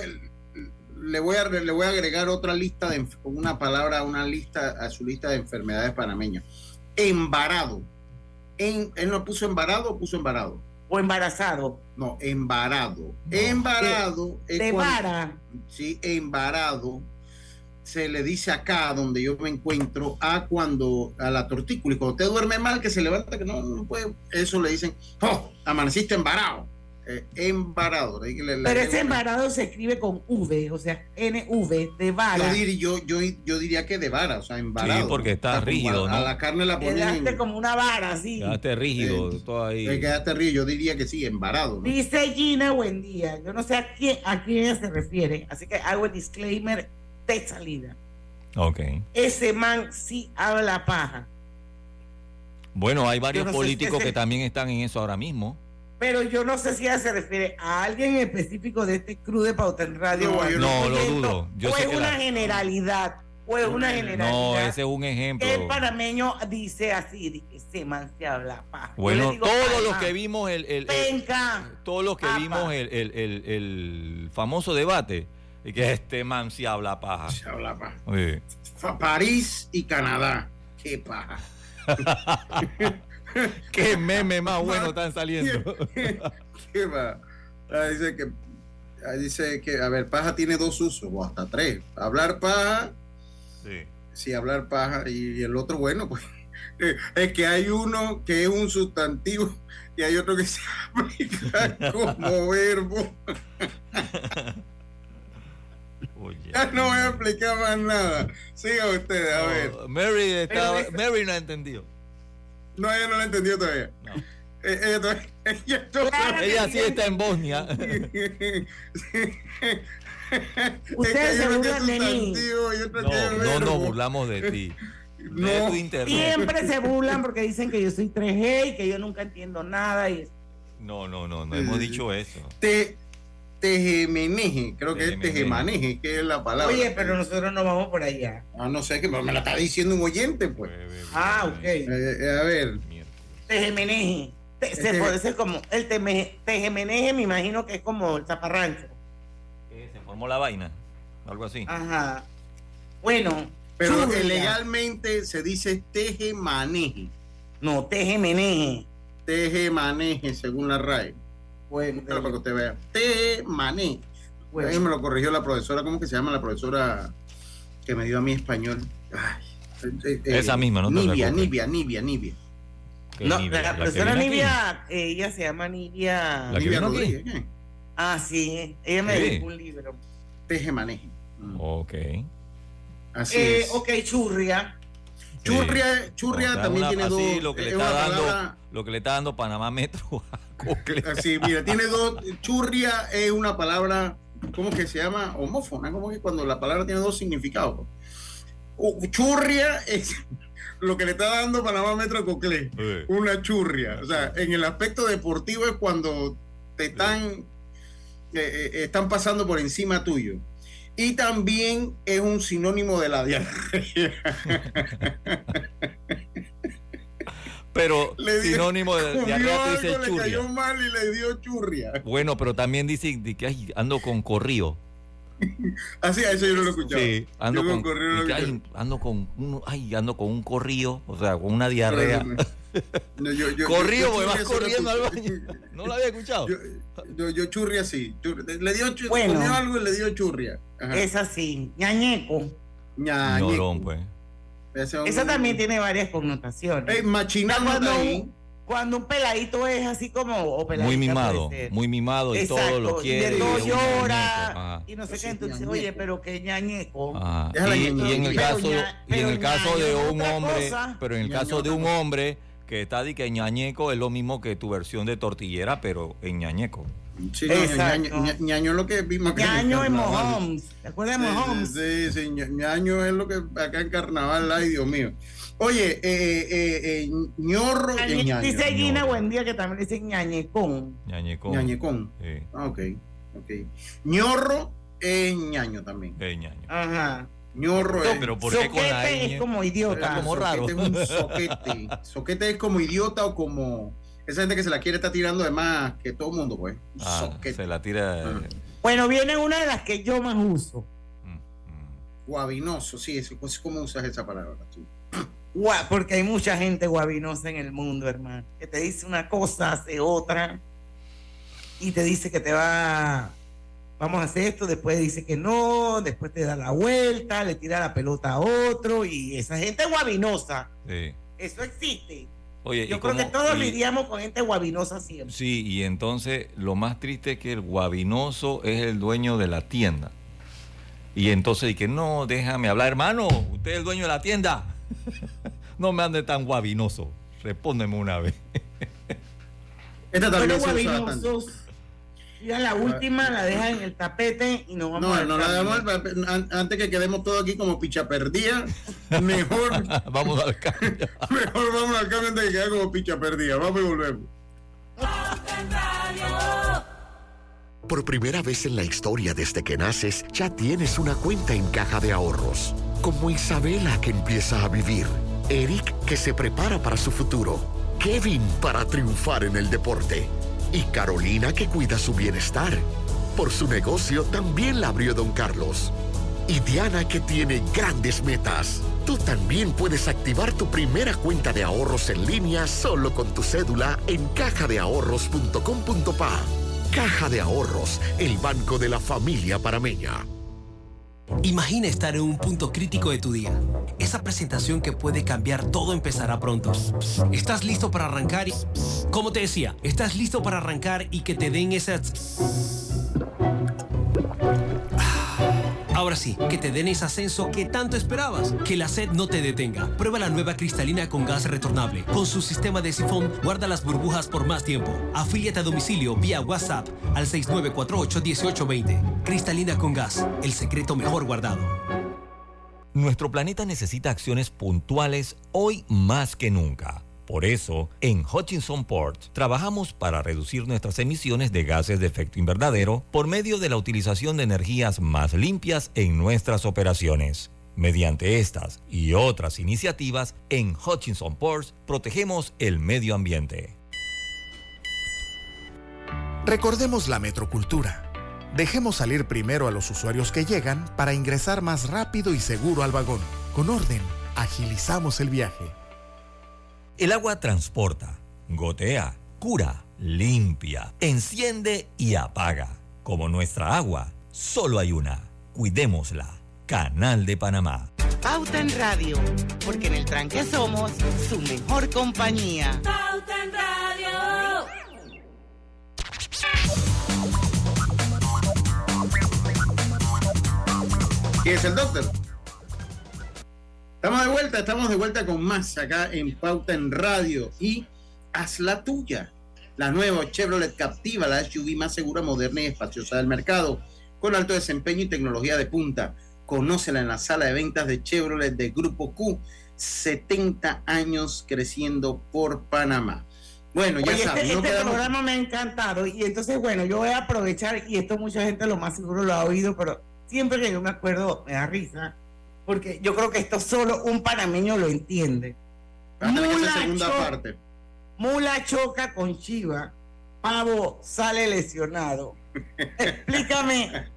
le voy a le voy a agregar otra lista de una palabra, una lista a su lista de enfermedades panameñas. Embarado. En, él no puso embarado o puso embarado. O embarazado. No, embarado. No. Embarado es De cuando- vara. sí, embarado se le dice acá donde yo me encuentro a cuando a la tortícula y cuando usted duerme mal que se levanta que no, no puede eso le dicen oh amaneciste embarado Eh, embarado. Pero ese embarado se escribe con V, o sea, NV, de vara. Yo, dir- yo, yo, yo diría que de vara, o sea, embarado. Sí, porque está rígido, A, la carne la ponen. Quedaste en- como una vara, así. Quedaste rígido, todo ahí. eh, quedaste rígido. Yo diría que sí, embarado. ¿no? Dice Gina, buen día. Yo no sé a quién, a quién ella se refiere, así que hago el disclaimer de salida. Ok. Ese man sí habla paja, Bueno, hay varios no si políticos ese- que también están en eso ahora mismo. pero yo no sé si ella se refiere a alguien en específico de este crew de Pauta en Radio. No, o a yo No, algún lo dudo. Yo o sé es que una la- generalidad, o es una generalidad. No, ese es un ejemplo. el panameño dice así, ese man se habla paja. Bueno, digo, todos los que vimos el, el- el- todos los que Apa. vimos el, el- el- el famoso debate y que este man sí habla paja. Se habla paja. Sí. París y Canadá. Qué paja. Qué meme más bueno están saliendo. ¿Qué? Ah, dice que dice que, a ver, paja tiene dos usos, o hasta tres. Hablar paja, Sí. sí, hablar paja, y, el otro, bueno, pues, es que hay uno que es un sustantivo y hay otro que se aplica como verbo. Oye. Ya no voy a explicar más nada. Siga usted, a ver. No, Mary, estaba- Mary no ha entendido. No, ella no lo entendió todavía. No. Eh, ella todavía- ella todavía- Ella sí está en Bosnia. Ustedes se burlan de mí. No, no nos burlamos de ti. De No. tu internet. Siempre se burlan porque dicen que yo soy 3G y que yo nunca entiendo nada. Y No, no, no, no hemos dicho eso. Te, tejemeneje, creo que es tejemaneje, que es la palabra. Oye, pero nosotros no vamos por allá. Ah, no sé, que me la está diciendo un oyente, pues. Ah, ok. Eh, eh, a ver, Tejemeneje. Te- se Este- puede ser como el teme- tejemeneje, me imagino que es como el zaparrancho. Se formó la vaina. Algo así. Ajá. Bueno, pero eh, legalmente se dice tejemaneje. No, tejemeneje. Tejemaneje, según la RAE. Bueno, para que usted vea. Tejemaneje. Bueno. Ahí me lo corrigió la profesora, ¿cómo que se llama la profesora que me dio a mí español? Ay, eh, eh, Esa misma, no te Nibia. Nibia, Nibia, Nibia. ¿Qué no, Nibia? la profesora aquí? Nivia, ella se llama Nivia. ¿La que Nibia? Rodríguez. Ah, sí, ella me dedicó un libro. Tejemaneje. Ok. Así Eh, es. ok, churria. Churria, churria No, también una- tiene así, dos. Lo que, le es está dando, palabra- lo que le está dando Panamá Metro Cocle. Así, mira, tiene dos. Churria es una palabra, ¿cómo que se llama? Homófona, como que cuando la palabra tiene dos significados. Churria es lo que le está dando Panamá Metro Coclé. Sí. Una churria. O sea, en el aspecto deportivo es cuando te están, eh, eh, están pasando por encima tuyo. Y también es un sinónimo de la diarrea. Pero Le sinónimo de diarrea tú dices le cayó churria. mal y le dio churria. Bueno, pero también dice que ay, ando con corrío. Así, a eso yo no lo he escuchado. Sí, ando Yo con, corrido no lo y que, he ay, escuchado. ando con un, ay, ando con un corrío, o sea, con una diarrea. No, yo- yo- corrío, porque vas churria corriendo al baño. No lo había escuchado. Yo, yo, yo churria sí. Le dio chu- Bueno. comió algo y le dio churria. Ajá. Es así, ñañeco. Ñañeco. Llorón, pues. Ese es un- Esa también tiene varias connotaciones. Ey, machinando cuando, ahí. un, cuando un peladito es así como. O Muy mimado, muy mimado y Exacto, todo lo quiere. todo y llora no sé qué. es Entonces, oye, pero qué ñañeco. Y, en el caso, ña- y en el caso de un hombre, cosa. pero en el caso de un hombre que está de que ñañeco es lo mismo que tu versión de tortillera, pero en ñañeco. Sí, Exacto. ñaño, ña- ñaño es lo que vimos acá Ñaño en carnaval. Mahomes. ¿Te acuerdas de Mahomes? Sí, sí, sí, ña- ñaño es lo que acá en carnaval, ay Dios mío. Oye, eh, eh, eh, ñorro Ñañe- es ñaño. Dice Gina ñorro. buen día que también dicen ñañecón. Ñañeco. Ñañecón. Sí, Ah, ok, ok. ñorro es ñaño también. es ñaño. Ajá. ñorro es. Pero ¿por qué con la es como idiota. Está como raro. Soquete es un soquete. Soquete es como idiota o como esa gente que se la quiere estar tirando de más que todo el mundo, pues. Ah, se la tira. Ah. Bueno, viene una de las que yo más uso. Mm, mm. Guabinoso, sí, es, es como usas esa palabra. tú. Gua- Porque hay mucha gente guabinosa en el mundo, hermano. Que te dice una cosa, hace otra. Y te dice que te va. Vamos a hacer esto, después dice que no, después te da la vuelta, le tira la pelota a otro. Y esa gente guabinosa. Sí. Eso existe. Oye, Yo creo que todos y- lidiamos con gente guabinosa siempre. Sí, y entonces lo más triste es que el guabinoso es el dueño de la tienda. Y entonces dije, no, déjame hablar, hermano, usted es el dueño de la tienda. no me ande tan guabinoso. Respóndeme una vez. Esta también bastante. guabinosos, ya la última la deja en el tapete y nos vamos No, al no la damos an- antes que quedemos todos aquí como picha perdida. Mejor, vamos al cambio. mejor vamos al cambio antes de quedar como picha perdida. Vamos y volvemos. Por primera vez en la historia desde que naces, ya tienes una cuenta en caja de ahorros. Como Isabela que empieza a vivir, Eric que se prepara para su futuro, Kevin para triunfar en el deporte y Carolina que cuida su bienestar. Por su negocio también la abrió don Carlos. Y Diana que tiene grandes metas. Tú también puedes activar tu primera cuenta de ahorros en línea solo con tu cédula en cajadeahorros.com.pa. Caja de Ahorros, el banco de la familia parameña. Imagina estar en un punto crítico de tu día. Esa presentación que puede cambiar todo empezará pronto. ¿Estás listo para arrancar? Y, como te decía, ¿estás listo para arrancar y que te den esas... Ahora sí, que te den ese ascenso que tanto esperabas. Que la sed no te detenga. Prueba la nueva cristalina con gas retornable. Con su sistema de sifón, guarda las burbujas por más tiempo. Afíliate a domicilio vía WhatsApp al 6948-1820. Cristalina con gas, el secreto mejor guardado. Nuestro planeta necesita acciones puntuales hoy más que nunca. Por eso, en Hutchinson Port trabajamos para reducir nuestras emisiones de gases de efecto invernadero por medio de la utilización de energías más limpias en nuestras operaciones. Mediante estas y otras iniciativas, en Hutchinson Ports protegemos el medio ambiente. Recordemos la metrocultura. Dejemos salir primero a los usuarios que llegan para ingresar más rápido y seguro al vagón. Con orden, agilizamos el viaje. El agua transporta, gotea, cura, limpia, enciende y apaga. Como nuestra agua, solo hay una. Cuidémosla. Canal de Panamá. Pauta en Radio, porque en el tranque somos su mejor compañía. Pauta en Radio. ¿Quién es el doctor? Estamos de vuelta, estamos de vuelta con más acá en Pauta en Radio y haz la tuya. La nueva Chevrolet Captiva, la SUV más segura, moderna y espaciosa del mercado, con alto desempeño y tecnología de punta. Conócela en la sala de ventas de Chevrolet de Grupo Q, 70 años creciendo por Panamá. Bueno, ya Oye, saben, este, no este quedamos- programa me ha encantado y entonces, bueno, yo voy a aprovechar y esto mucha gente lo más seguro lo ha oído, pero siempre que yo me acuerdo me da risa, porque yo creo que esto solo un panameño lo entiende. Mula segunda parte. Mula choca con Chiva, Pavo sale lesionado. Explícame.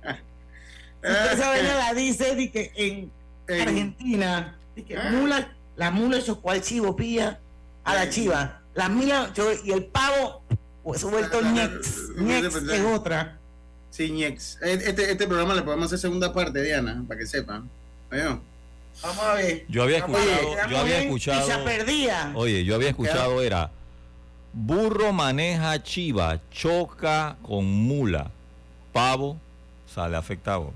Si esa vaina la dice di que en Argentina, di que mula, la mula chocó al chivo, pilla a la chiva. La mula y el pavo, pues vuelto ñex. Ñex es otra. Sí, Ñex. Este, este programa le podemos hacer segunda parte, Diana, para que sepan. Vamos a ver. Yo había escuchado, quedamos yo había escuchado. Oye, yo había escuchado era burro maneja chiva, choca con mula, pavo sale afectado.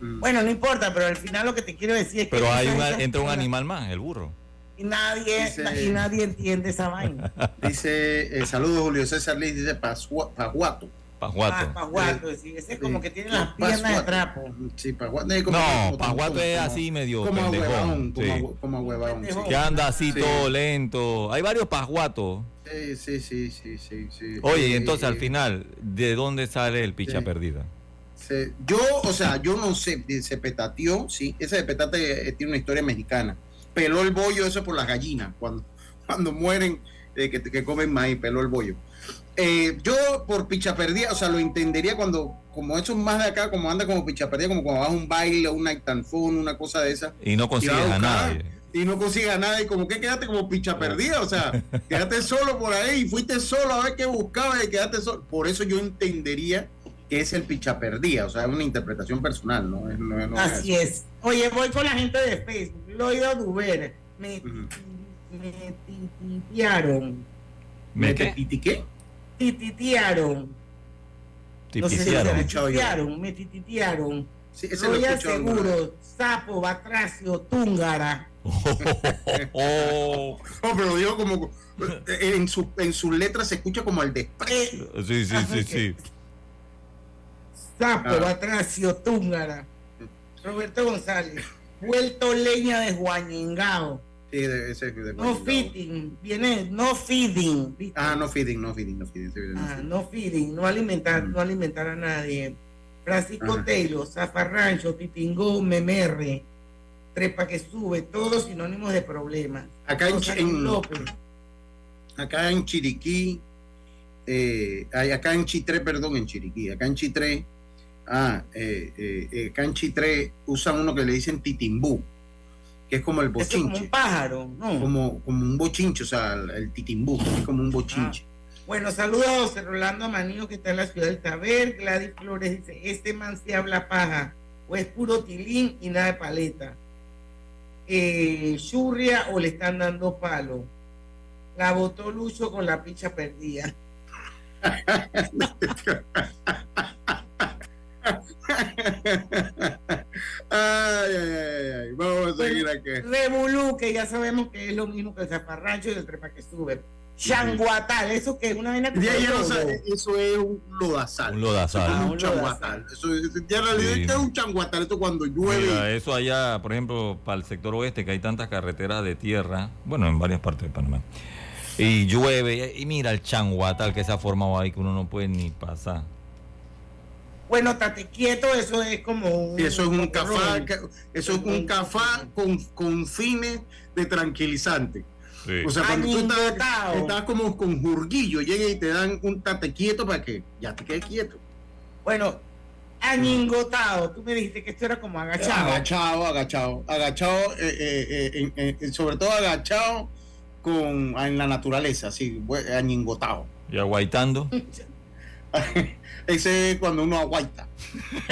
Bueno, no importa, pero al final lo que te quiero decir es que. Pero hay entra un animal más, el burro. Y nadie, Dice- y nadie entiende esa vaina. Dice, eh, saludos Julio César Liz, dice Pasua- Pajuato. Pajuato. Ah, pajuato, sí, ese es como que tiene las Pascuato. piernas de trapo. Sí, Pajuato. como- No, como- Pajuato como- es como- así medio como pendejón, ahuevón, como sí. ahue- como ahuevón, sí. Que anda así Sí. todo lento. Hay varios pajuatos. Sí, sí, sí, sí, sí, sí. Oye, y Eh, entonces al eh, final, ¿de dónde sale el picha Sí. perdida? yo, o sea, yo no sé, se petateó, sí, ese de petate eh, tiene una historia mexicana. Peló el bollo, eso por las gallinas, cuando, cuando mueren, eh, que, que comen maíz, peló el bollo. Eh, yo por picha perdida, o sea, lo entendería cuando, como eso es más de acá, como anda como picha perdida, como cuando vas a un baile, un night and phone, una cosa de esa. Y no consigues vas a buscar, nadie. Y no consigues a nadie, como que quedaste como picha perdida, o sea, quedaste solo por ahí y fuiste solo a ver qué buscabas y quedaste solo. Por eso yo entendería que es el picha perdida, o sea, es una interpretación personal, ¿no? Es- no- no Así es. Oye, voy con la gente de Facebook. Loido Duber. Me- Me tititearon. ¿Me qué? ¿Y qué? Tititearon. No sé si me tititearon, me tititearon. Sí, Royal Seguro, Sapo, Batracio, Túngara. Oh, No, pero digo como eh, en su en sus letras se escucha como el desprecio. sí, sí, sí, sí. Sapo, Ah. Batracio, Túngara. Roberto González. Vuelto leña de Juaningao. Sí, de, ese de No fitting. Viene, no feeding. ¿viste? Ah, no feeding, no feeding, no feeding. no Ah, feeding. no feeding, no alimentar, no alimentar a nadie. Francisco Ajá. Taylor, Zafarrancho, Titingó, Memerre, Trepa que sube, todos sinónimos de problemas. Acá en, en- acá en Chiriquí, eh, acá en Chitré, perdón, en Chiriquí, acá en Chitré, ah, eh, eh, eh, acá en Chitré usan uno que le dicen titimbú, que es como el es como bochinche, un pájaro, ¿no? como, como un bochinche, o sea, el, el titimbú, es como un bochinche. Bueno, saludos a José Rolando Amanillo que está en la ciudad del Taber. Gladys Flores dice, este man se habla paja, o es puro tilín y nada de paleta. Eh, Churria o le están dando palo. La botó Lucho con la picha perdida. Ay, ay, ay, ay, vamos a seguir aquí. Revolú, que ya sabemos que es lo mismo que el zaparrancho y el trepa que sube. Changuatal, eso que es una vaina Ya, ya no sabe, eso es un lodazal. Un lodazal. Eso es Ah, un un changuatal. Eso es, ya en realidad Sí. ¿qué es un changuatal, esto cuando llueve. Mira, eso allá, por ejemplo, para el sector oeste, que hay tantas carreteras de tierra, bueno, en varias partes de Panamá, y llueve, y mira el changuatal que se ha formado ahí, que uno no puede ni pasar. Bueno, tate quieto, eso es como un. Eso es un cafá, eso es un cafá con, con fines de tranquilizante. O sea, cuando tú estás, estás como con jurguillo, llega y te dan un tate quieto para que ya te quedes quieto. Bueno, añingotado. Tú me dijiste que esto era como agachado. Agachado, agachado, agachado, eh, eh, eh, sobre todo agachado con en la naturaleza, así, añingotado. Y aguaitando. Ese es cuando uno aguaita.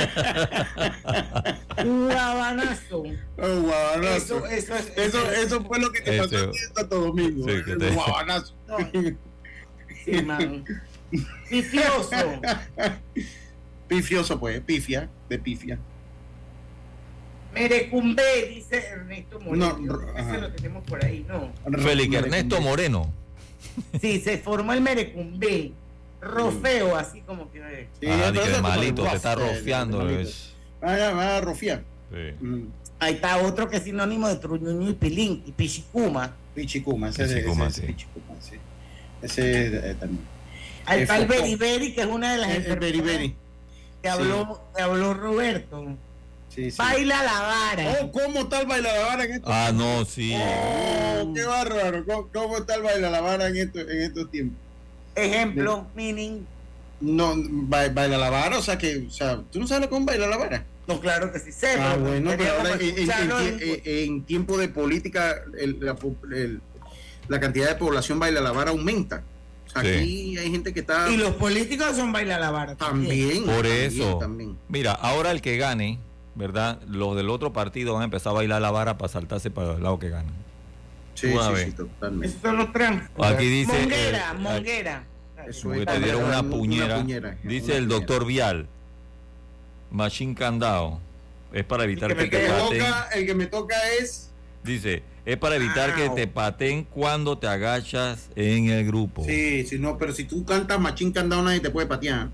Guabanazo. Un guabanazo. Eso, eso, es- Eso, eso fue lo que te pasó en Santo Domingo. Sí, te- guabanazo. Sí, man. Pifioso. Pifioso, pues, pifia, de pifia. Merecumbe, dice Ernesto Moreno. No, ajá. lo tenemos por ahí, ¿no? Félix Ernesto Moreno. Sí, se formó el Merecumbe. Rofeo, así como que. eh, Sí, Ah, que el malito, te está es- Ah, va a rofiar. sí. Mm, Ahí está otro que es sinónimo de Truñuñu y Pilín y Pichicuma. Pichicuma, ese, Pichicuma, ese- sí. Pichicuma, sí. Ese eh, también. Ahí está el Enfocó. Beriberi, que es una de las El- beriberi. que habló, que habló Roberto. Sí, sí. Baila la vara. Oh, ¿cómo está el bailadavara en estos Ah, no, sí. Oh, qué bárbaro. ¿Cómo, cómo está el bailadavara en, estos- en estos tiempos? Ejemplo, meaning. No, ba- baila la vara, o sea que, o sea, ¿tú no sabes cómo baila la vara? No, claro que sí sé. Ah, pero bueno, pero ahora como en, en- escucharlo en- en- en- en tiempo de política, el- la, po- el- la cantidad de población baila la vara aumenta. O sea, Sí. aquí hay gente que está Y los políticos son baila la vara. también. Por también, eso. También. Mira, ahora el que gane, ¿verdad? Los del otro partido van a empezar a bailar la vara para saltarse para el lado que gana. Sí, sí, sí, totalmente. Esos son los trans. Aquí dice, Monguera, eh, monguera. Eso Porque es, te dieron una una puñera. Dice una el puñera. doctor Vial. Machine candado. Es para evitar que que, me te que, toca, el que me toca es. Dice, es para evitar que te pateen cuando te agachas en el grupo. Sí, sí, no, pero si tú cantas machín candado, nadie te puede patear.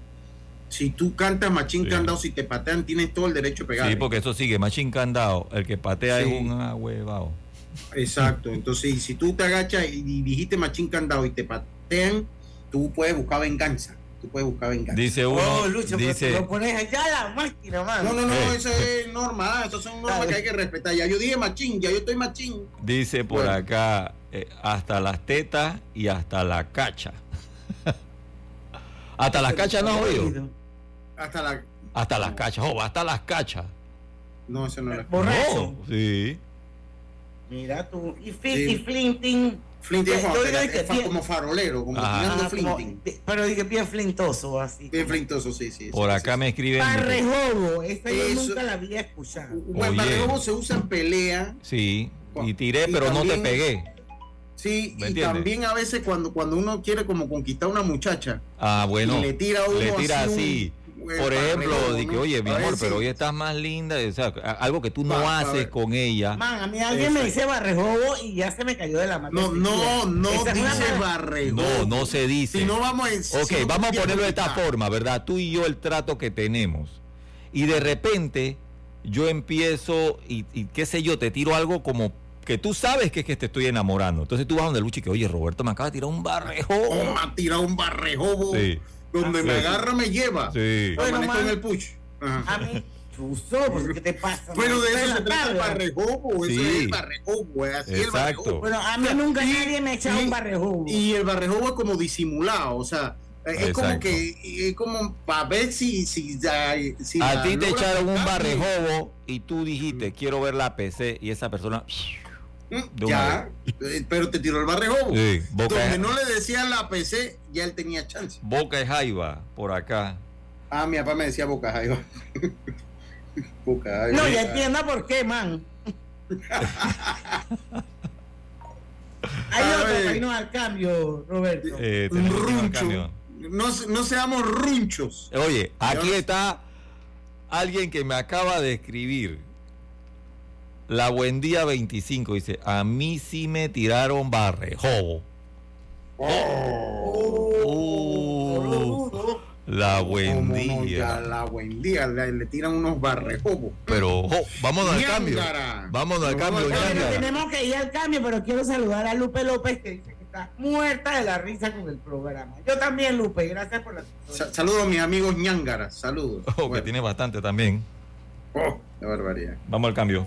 Si tú cantas machín Sí. candado, si te patean, tienes todo el derecho a pegar. Sí, porque eso sigue, machine candado. El que patea Sí. es un ahuevado. Exacto. Entonces, si tú te agachas y dijiste machín candado y te patean, tú puedes buscar venganza. Tú puedes buscar venganza. Dice uno, Oh, Lucho, dice, lo pones allá a la máquina, mano. No, no, no, Eh. eso es normal, eso son normas que hay que respetar. Ya yo dije machín, ya yo estoy machín. dice por Bueno. acá, eh, hasta las tetas y hasta la cacha. hasta las cachas no has oído. Hasta la. Hasta las cachas, oh, hasta las cachas. No, eso no es. Borracho. No, sí. Mira tú. Y, fi- Sí. y Flinting. Flint es, Yo como- digo que es fa- bien- como farolero, como tirando Ah, como- flinting. pero dije bien flintoso, así. Bien flintoso, sí, sí. Por sí, acá sí, me sí. escriben. Barrejobo, esa yo nunca la había escuchado. Bueno, barrejobo se usa en pelea. Sí, y tiré, Y pero no te pegué. Sí, ¿Me y entiendes? también a veces cuando, cuando uno quiere como conquistar a una muchacha, Ah, bueno. Y le tira a uno le tira así un- así. un Por ejemplo, de que, ¿no? oye, mi amor, pero hoy estás más linda. O sea, algo que tú no haces con ella. Man, a mí alguien me dice barrejobo y ya se me cayó de la mano. No, no, no dice mala- barrejo. No, no se dice. Si no vamos a Ok, vamos a ponerlo de esta forma, ¿verdad? Tú y yo el trato que tenemos. Y de repente yo empiezo y, y qué sé yo, te tiro algo como que tú sabes que es que te estoy enamorando. Entonces tú vas donde Luchi y que, oye, Roberto me acaba de tirar un barrejo. Oh, me ha tirado un barrejobo. Sí. Donde me agarra, me lleva. Sí. Bueno, man. en el push. Ajá. A mí, chuzo, pues, ¿qué te pasa? Pero de eso se trata el barrejobo. Eso Sí. es el barrejobo. Es así el Exacto. barrejobo. Bueno, a mí nunca nadie me echa un barrejobo. Y el barrejobo es como disimulado. O sea, es como que es como para ver si, si, ya- si A ti te echaron un barrejobo y tú dijiste, quiero ver la PC y esa persona... de Ya, eh, pero te tiró el barrejobo. Sí, boca Donde de- no le decían la PC, ya él tenía chance. Boca de Jaiba, por acá. Ah, mi papá me decía boca jaiba. boca jaiba. No, ya entienda por qué, man. Hay A otro irnos al cambio, Roberto. Eh, Runcho. cambio. No, no seamos runchos. Oye, aquí está alguien que me acaba de escribir. La Buen Día 25 dice, a mí sí me tiraron barrejobo. Oh, la Buen no, Día. la buen día le, le tiran unos barrejobos. Pero, jo, vámonos al cambio. Al cambio, vamos al Bueno, Ñángara. tenemos que ir al cambio, pero quiero saludar a Lupe López que dice que está muerta de la risa con el programa. Yo también, Lupe, gracias por la Sa- Saludos a mis amigos ñángaras. Saludos. Oh, que Bueno. tiene bastante también. Oh, qué barbaridad. Vamos al cambio.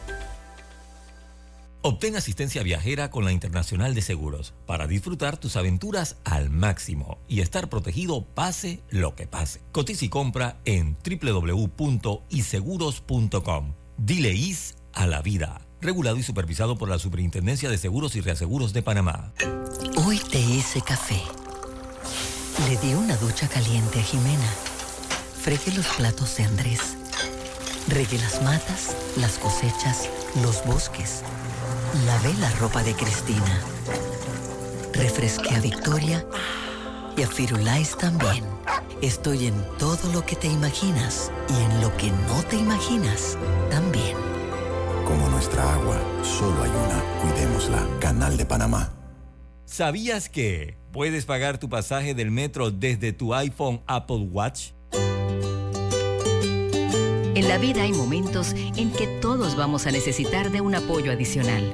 Obtén asistencia viajera con la Internacional de Seguros para disfrutar tus aventuras al máximo y estar protegido pase lo que pase. Cotiza y compra en www.iseguros.com. Dile is a la vida. Regulado y supervisado por la Superintendencia de Seguros y Reaseguros de Panamá. Hoy te hice café. Le di una ducha caliente a Jimena. Fregué los platos de Andrés. Regué las matas, las cosechas, los bosques. Lavé la ropa de Cristina. Refresqué a Victoria y a Firulais también. Estoy en todo lo que te imaginas y en lo que no te imaginas también. Como nuestra agua, solo hay una. Cuidémosla. Canal de Panamá. ¿Sabías que puedes pagar tu pasaje del metro desde tu iPhone Apple Watch? En la vida hay momentos en que todos vamos a necesitar de un apoyo adicional.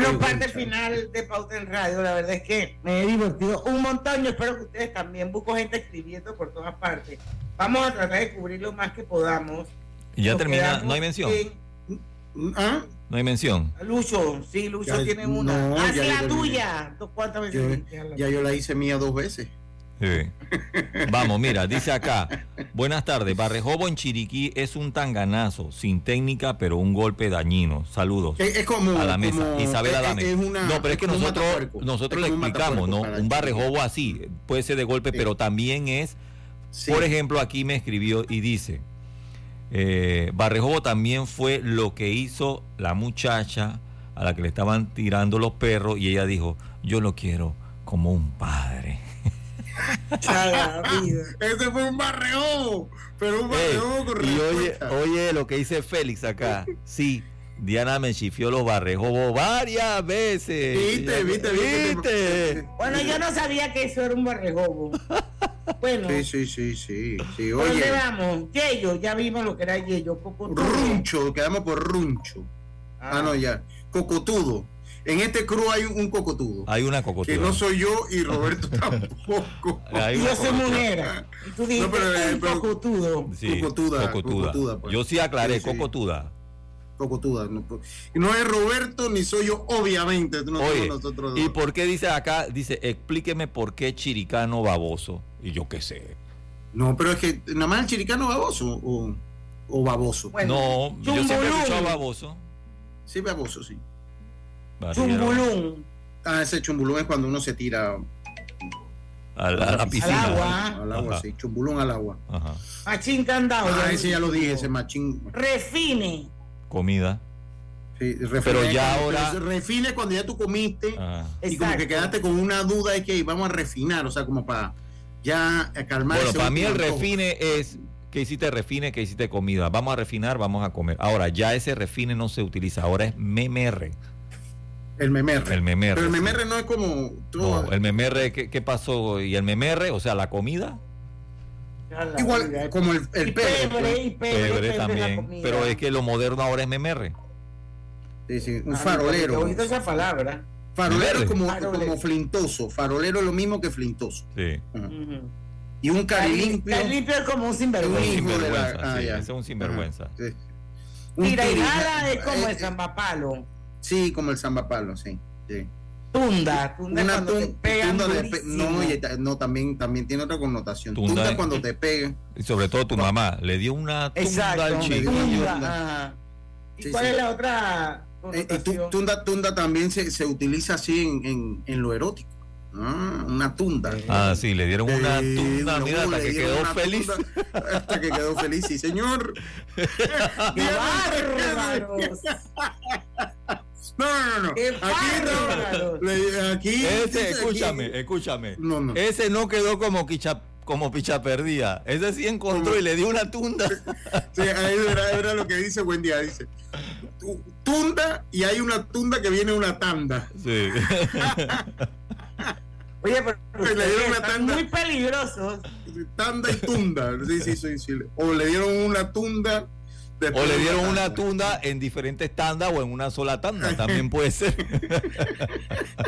Bueno, parte final de Pauta en Radio. La verdad es que me he divertido un montón. Yo espero que ustedes también. Busco gente escribiendo por todas partes. Vamos a tratar de cubrir lo más que podamos. Y ya Nos termina, no hay mención. en- ¿Ah? No hay mención. Lucho, sí, Lucho Ya- tiene una. no, Haz yo la tuya. ¿Tú ¿Cuántas veces Yo- ya yo la hice mía dos veces. Sí. Vamos, mira, dice acá. Buenas tardes. Barrejobo en Chiriquí es un tanganazo, sin técnica, pero un golpe dañino. Saludos. Es, es como. a la mesa. como- Isabel es- Adame. es una- no, pero es que nosotros, nosotros Es le explicamos, ¿no? Un barrejobo así puede ser de golpe, pero también es. Por ejemplo, aquí me escribió y dice: eh, Barrejobo también fue lo que hizo la muchacha a la que le estaban tirando los perros y ella dijo: Yo lo quiero como un padre. Ese fue un barreo, pero un barreo con Y oye, oye lo que dice Félix acá. Sí, Diana me chifió los barrejobos varias veces. Viste, viste, viste. ¿Viste? Bueno, yo no sabía que eso era un barrejobo. Bueno, Sí, sí, sí, sí. sí. ¿por dónde Oye, vamos? Yello, ya vimos lo que era Yello. Cocotudo. runcho, quedamos por runcho. Ah, no, ya. Cocotudo. En este crew hay un, cocotudo. Hay una Que cocotuda. no soy yo y Roberto tampoco. Hay yo soy mujer. Tú dijiste No, pero, eh, un pero- cocotudo. Sí, Cocotuda, cocotuda. cocotuda, pues. Yo sí aclaré, Sí, sí. cocotuda. Cocotuda. No, pues. No es Roberto ni soy yo, obviamente. No somos Oye, nosotros ¿y por qué dice acá? Dice, explíqueme por qué chiricano baboso. Y yo qué sé. No, pero es que nada más el chiricano baboso o, o baboso. no, yo siempre he escuchado baboso. Sí, baboso, sí. Chumbulún. Ah, ese chumbulún es cuando uno se tira A la, a la piscina. Al agua. al agua, Ajá. sí. Chumbulún al agua. Ajá. Machín candado. Ah, ese ya lo dije, ese machín. Refine. Comida. Sí, refine Pero ya ahora- refine cuando ya tú comiste Ah. y como que quedaste con una duda es que vamos a refinar, o sea, como para ya calmar Bueno, para mí el refine es que hiciste refine, que hiciste comida. Vamos a refinar, vamos a comer. Ahora, ya ese refine no se utiliza, ahora es memerre. El memerre. El memerre. Pero el sí. memerre no es como No, el memerre, ¿qué, qué pasó? ¿Y el memerre? O sea, la comida. igual como el, el Y pebre, pebre, y pebre, Pebre la también. Pero es que lo moderno ahora es memerre. Sí, sí, un Ah, farolero. esa palabra. Farolero es como, Farolero. como flintoso. Farolero es lo mismo que flintoso. Sí. Ajá. Ujú. Y un carilimpio. Carilimpio es como un Un sinvergüenza. la- sinvergüenza, ah, sí, ese es un sinvergüenza. Sí. Un Mira, y nada es como eh, el zambapalo. Sí, como el zambapalo, sí. sí. Tunda. Tunda es Una cuando te tun- pegan tunda de pe- durísimo. no, y no, también, también tiene otra connotación. Tunda cuando te pegan. Y sobre todo tu mamá le dio una tunda Exacto. al chico. Tunda. Tunda. ajá. ¿Y Sí, cuál sí. es la otra Eh, y tu- connotación? tunda, tunda también se, se utiliza así en, en, en lo erótico. Ah, una tunda. Ah, sí, le dieron una Eh, tunda, no, mira, hasta que quedó una feliz. tunda, hasta que quedó feliz, sí, señor. No, no, no. no. ¡Qué Aquí no. Le- Aquí. Ese, aquí- escúchame, escúchame. No, no. Ese no quedó como quicha, como picha perdida. Ese sí encontró y le dio una tunda. Sí, ahí era, era lo que dice buen día. Dice tu- tunda y hay una tunda que viene una tanda. Sí. Oye, pero Le dieron ustedes una están tanda. muy peligrosos. Tanda y tunda. Sí, sí, sí, sí. O le dieron una tunda. O después le de dieron una tunda en diferentes tandas o en una sola tanda. También puede ser.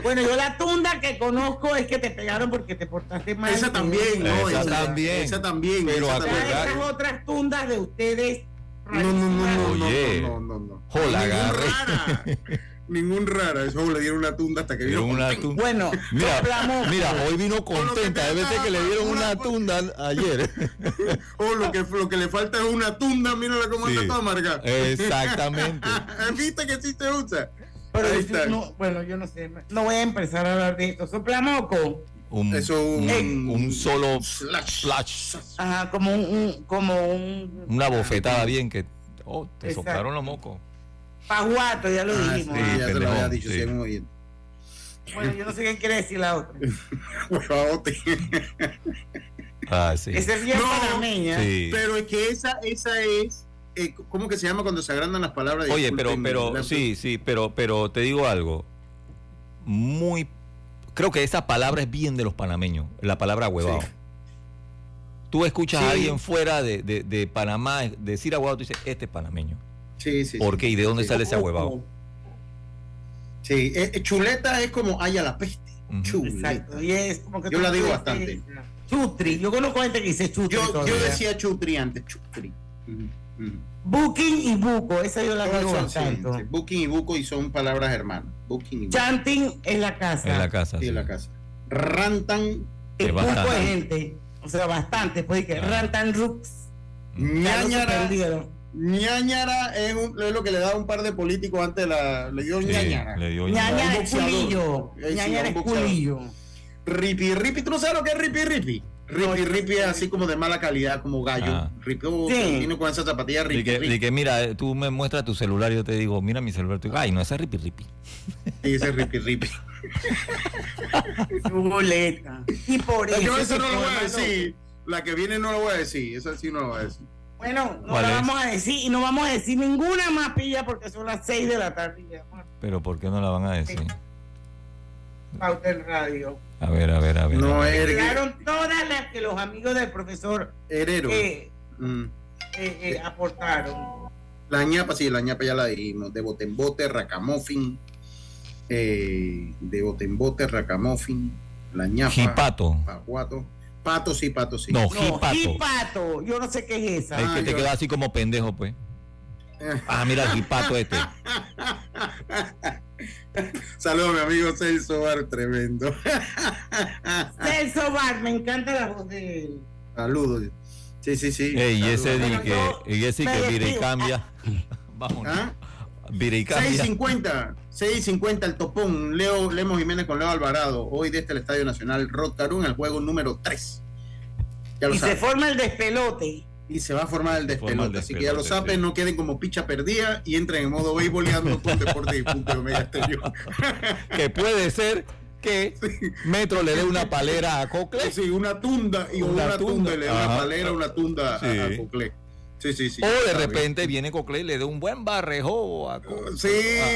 Bueno, yo la tunda que conozco es que te pegaron porque te portaste mal. Esa también, no, Esa esa, también. Esa también. Pero esa O también. esas otras tundas de ustedes. No, no, no, no, no, Oye. no, no, no, no. Jola, Ningún rara. Eso le dieron una tunda hasta que vino una tunda. Bueno, Mira, hablamos. mira, hoy vino contenta. Debe ser que le dieron una tunda ayer. O lo que, lo que le falta es una tunda. Mírala cómo Sí. está toda amargada. Exactamente. ¿Viste que sí se usa? Pero Ahí yo está. no, bueno, yo no sé. No voy a empezar a hablar de esto. Soplamoco. Un, Eso un, un, un solo slash. flash. Ajá, como un, un- como un Una bofetada bien que. Oh, te Exacto. soplaron los mocos. Pajuato, ya lo Ah, dijimos. sí, ¿ah? ya te lo había dicho, sí. muy bien. Bueno, yo no sé qué quiere decir la otra. Huevadote. Ah, sí. Esa es bien No, panameña. Sí. Pero es que esa, esa es. eh, ¿Cómo que se llama cuando se agrandan las palabras? Oye, pero, pero, la- sí, sí, pero, pero te digo algo. Muy. Creo que esa palabra es bien de los panameños, la palabra huevado. Sí. Tú escuchas a alguien fuera de, de, de Panamá decir ahuevado, tú dices, este es panameño. Sí, sí. ¿Por sí. qué? ¿Y de dónde Sí. sale ese ahuevado? Sí, eh, eh, chuleta es como haya la peste. Ujú. Chuleta. Exacto. Y es como que Yo la digo bastante. Chutri. Yo conozco gente que dice chutri. Yo, yo decía chutri antes, chutri. Booking y buco. Esa yo la digo Son- sí, tanto. sí, Booking y buco y son palabras hermanas. Booking y buco. Chanting es la casa. En la casa. Sí, sí. en la casa. Rantan, El Es buco bastante. es gente. O sea, bastante. Pues que Ah. rantan rooks. Ñañara. Ñañara es, un- es lo que le da un par de políticos antes de la. Le dio Sí, ñañara. le dio Ñañara es culillo. Eh, Ñañara es culillo. Ripi, ripi, ¿tú no sabes lo que es ripi, ripi? Ripi, ripi es así como de mala calidad, como gallo. Ah. Ripi, oh, Sí. vino con esa zapatilla Y ripi, que, ripi. y que, mira, eh, tú me muestras tu celular y yo te digo, mira mi celular. Tú, Ay, no, ese es ripi ripi. Sí, ese ripi, ripi. Su boleta. Y por eso. Yo eso no lo voy a decir. La que viene no lo voy a decir. Esa sí no lo voy a decir. Bueno, no ¿Cuál la es? vamos a decir y no vamos a decir ninguna más pilla porque son las 6 de la tarde. y ya, Pero ¿por qué no la van a decir? Pauta en radio. A ver, a ver, a ver. No a ver. es Llegaron todas las que los amigos del profesor herero. eh, Mm. eh, eh, aportaron. La ñapa, sí, la ñapa ya la dijimos. De bote en bote, racamofin. Eh, de bote en bote, racamofin. La ñapa. Jipato. Pajuato. Pato, sí, pato, sí. No, No, jipato. jipato. Yo no sé qué es esa. El Ah, que te yo- queda así como pendejo, pues. Ah, mira, el jipato este. Saludos a mi amigo Celso Bar, tremendo. Celso Bar, me encanta la voz de él. Saludos. Sí, sí, sí. Ey, y ese di que, y ese que vira y cambia. Vámonos. ¿Ah? Vira y cambia. 6.50, 6.50 el topón, Leo Lemos Jiménez con Leo Alvarado, hoy desde el Estadio Nacional Rod Carún, el juego número 3. Ya lo Y se forma el despelote. Y se va a formar el Se forma el despelote, así que ya lo saben, sí. no queden como picha perdida y entren en modo béisbol y ando con deporte y punto de. Que puede ser que Metro le dé una palera a Cocle. Sí, una tunda y Una una, tunda, tunda. y le da una palera, una tunda a- Sí. a, Coclé. Sí, sí, sí. O de Está bien. repente viene Cocle y le da un buen barrejo a, Sí,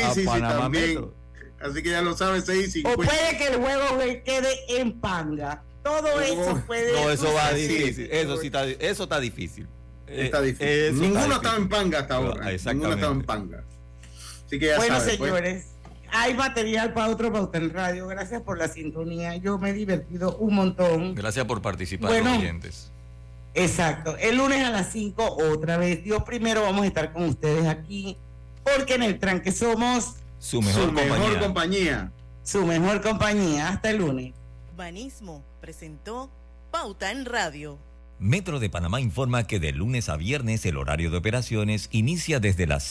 a- a sí, sí, Panamá también. Metro. Así que ya lo saben, 6.50. O puede que el juego quede en panga. Todo eso puede. No, eso va difícil. Eso sí está, eso está difícil. Está Eh, difícil. está Ninguno difícil. estaba en panga hasta ahora. Ah, Ninguno estaba en panga. Así que ya Bueno, pues. señores, hay material para otro Pauta en Radio. Gracias por la sintonía. Yo me he divertido un montón. Gracias por participar, Bueno. los oyentes. Exacto. El lunes a las 5, otra vez. Dios primero, vamos a estar con ustedes aquí. Porque en el tranque somos Su mejor Su mejor compañía. compañía. su mejor compañía. Hasta el lunes. Banismo presentó Pauta en Radio. Metro de Panamá informa que de lunes a viernes el horario de operaciones inicia desde las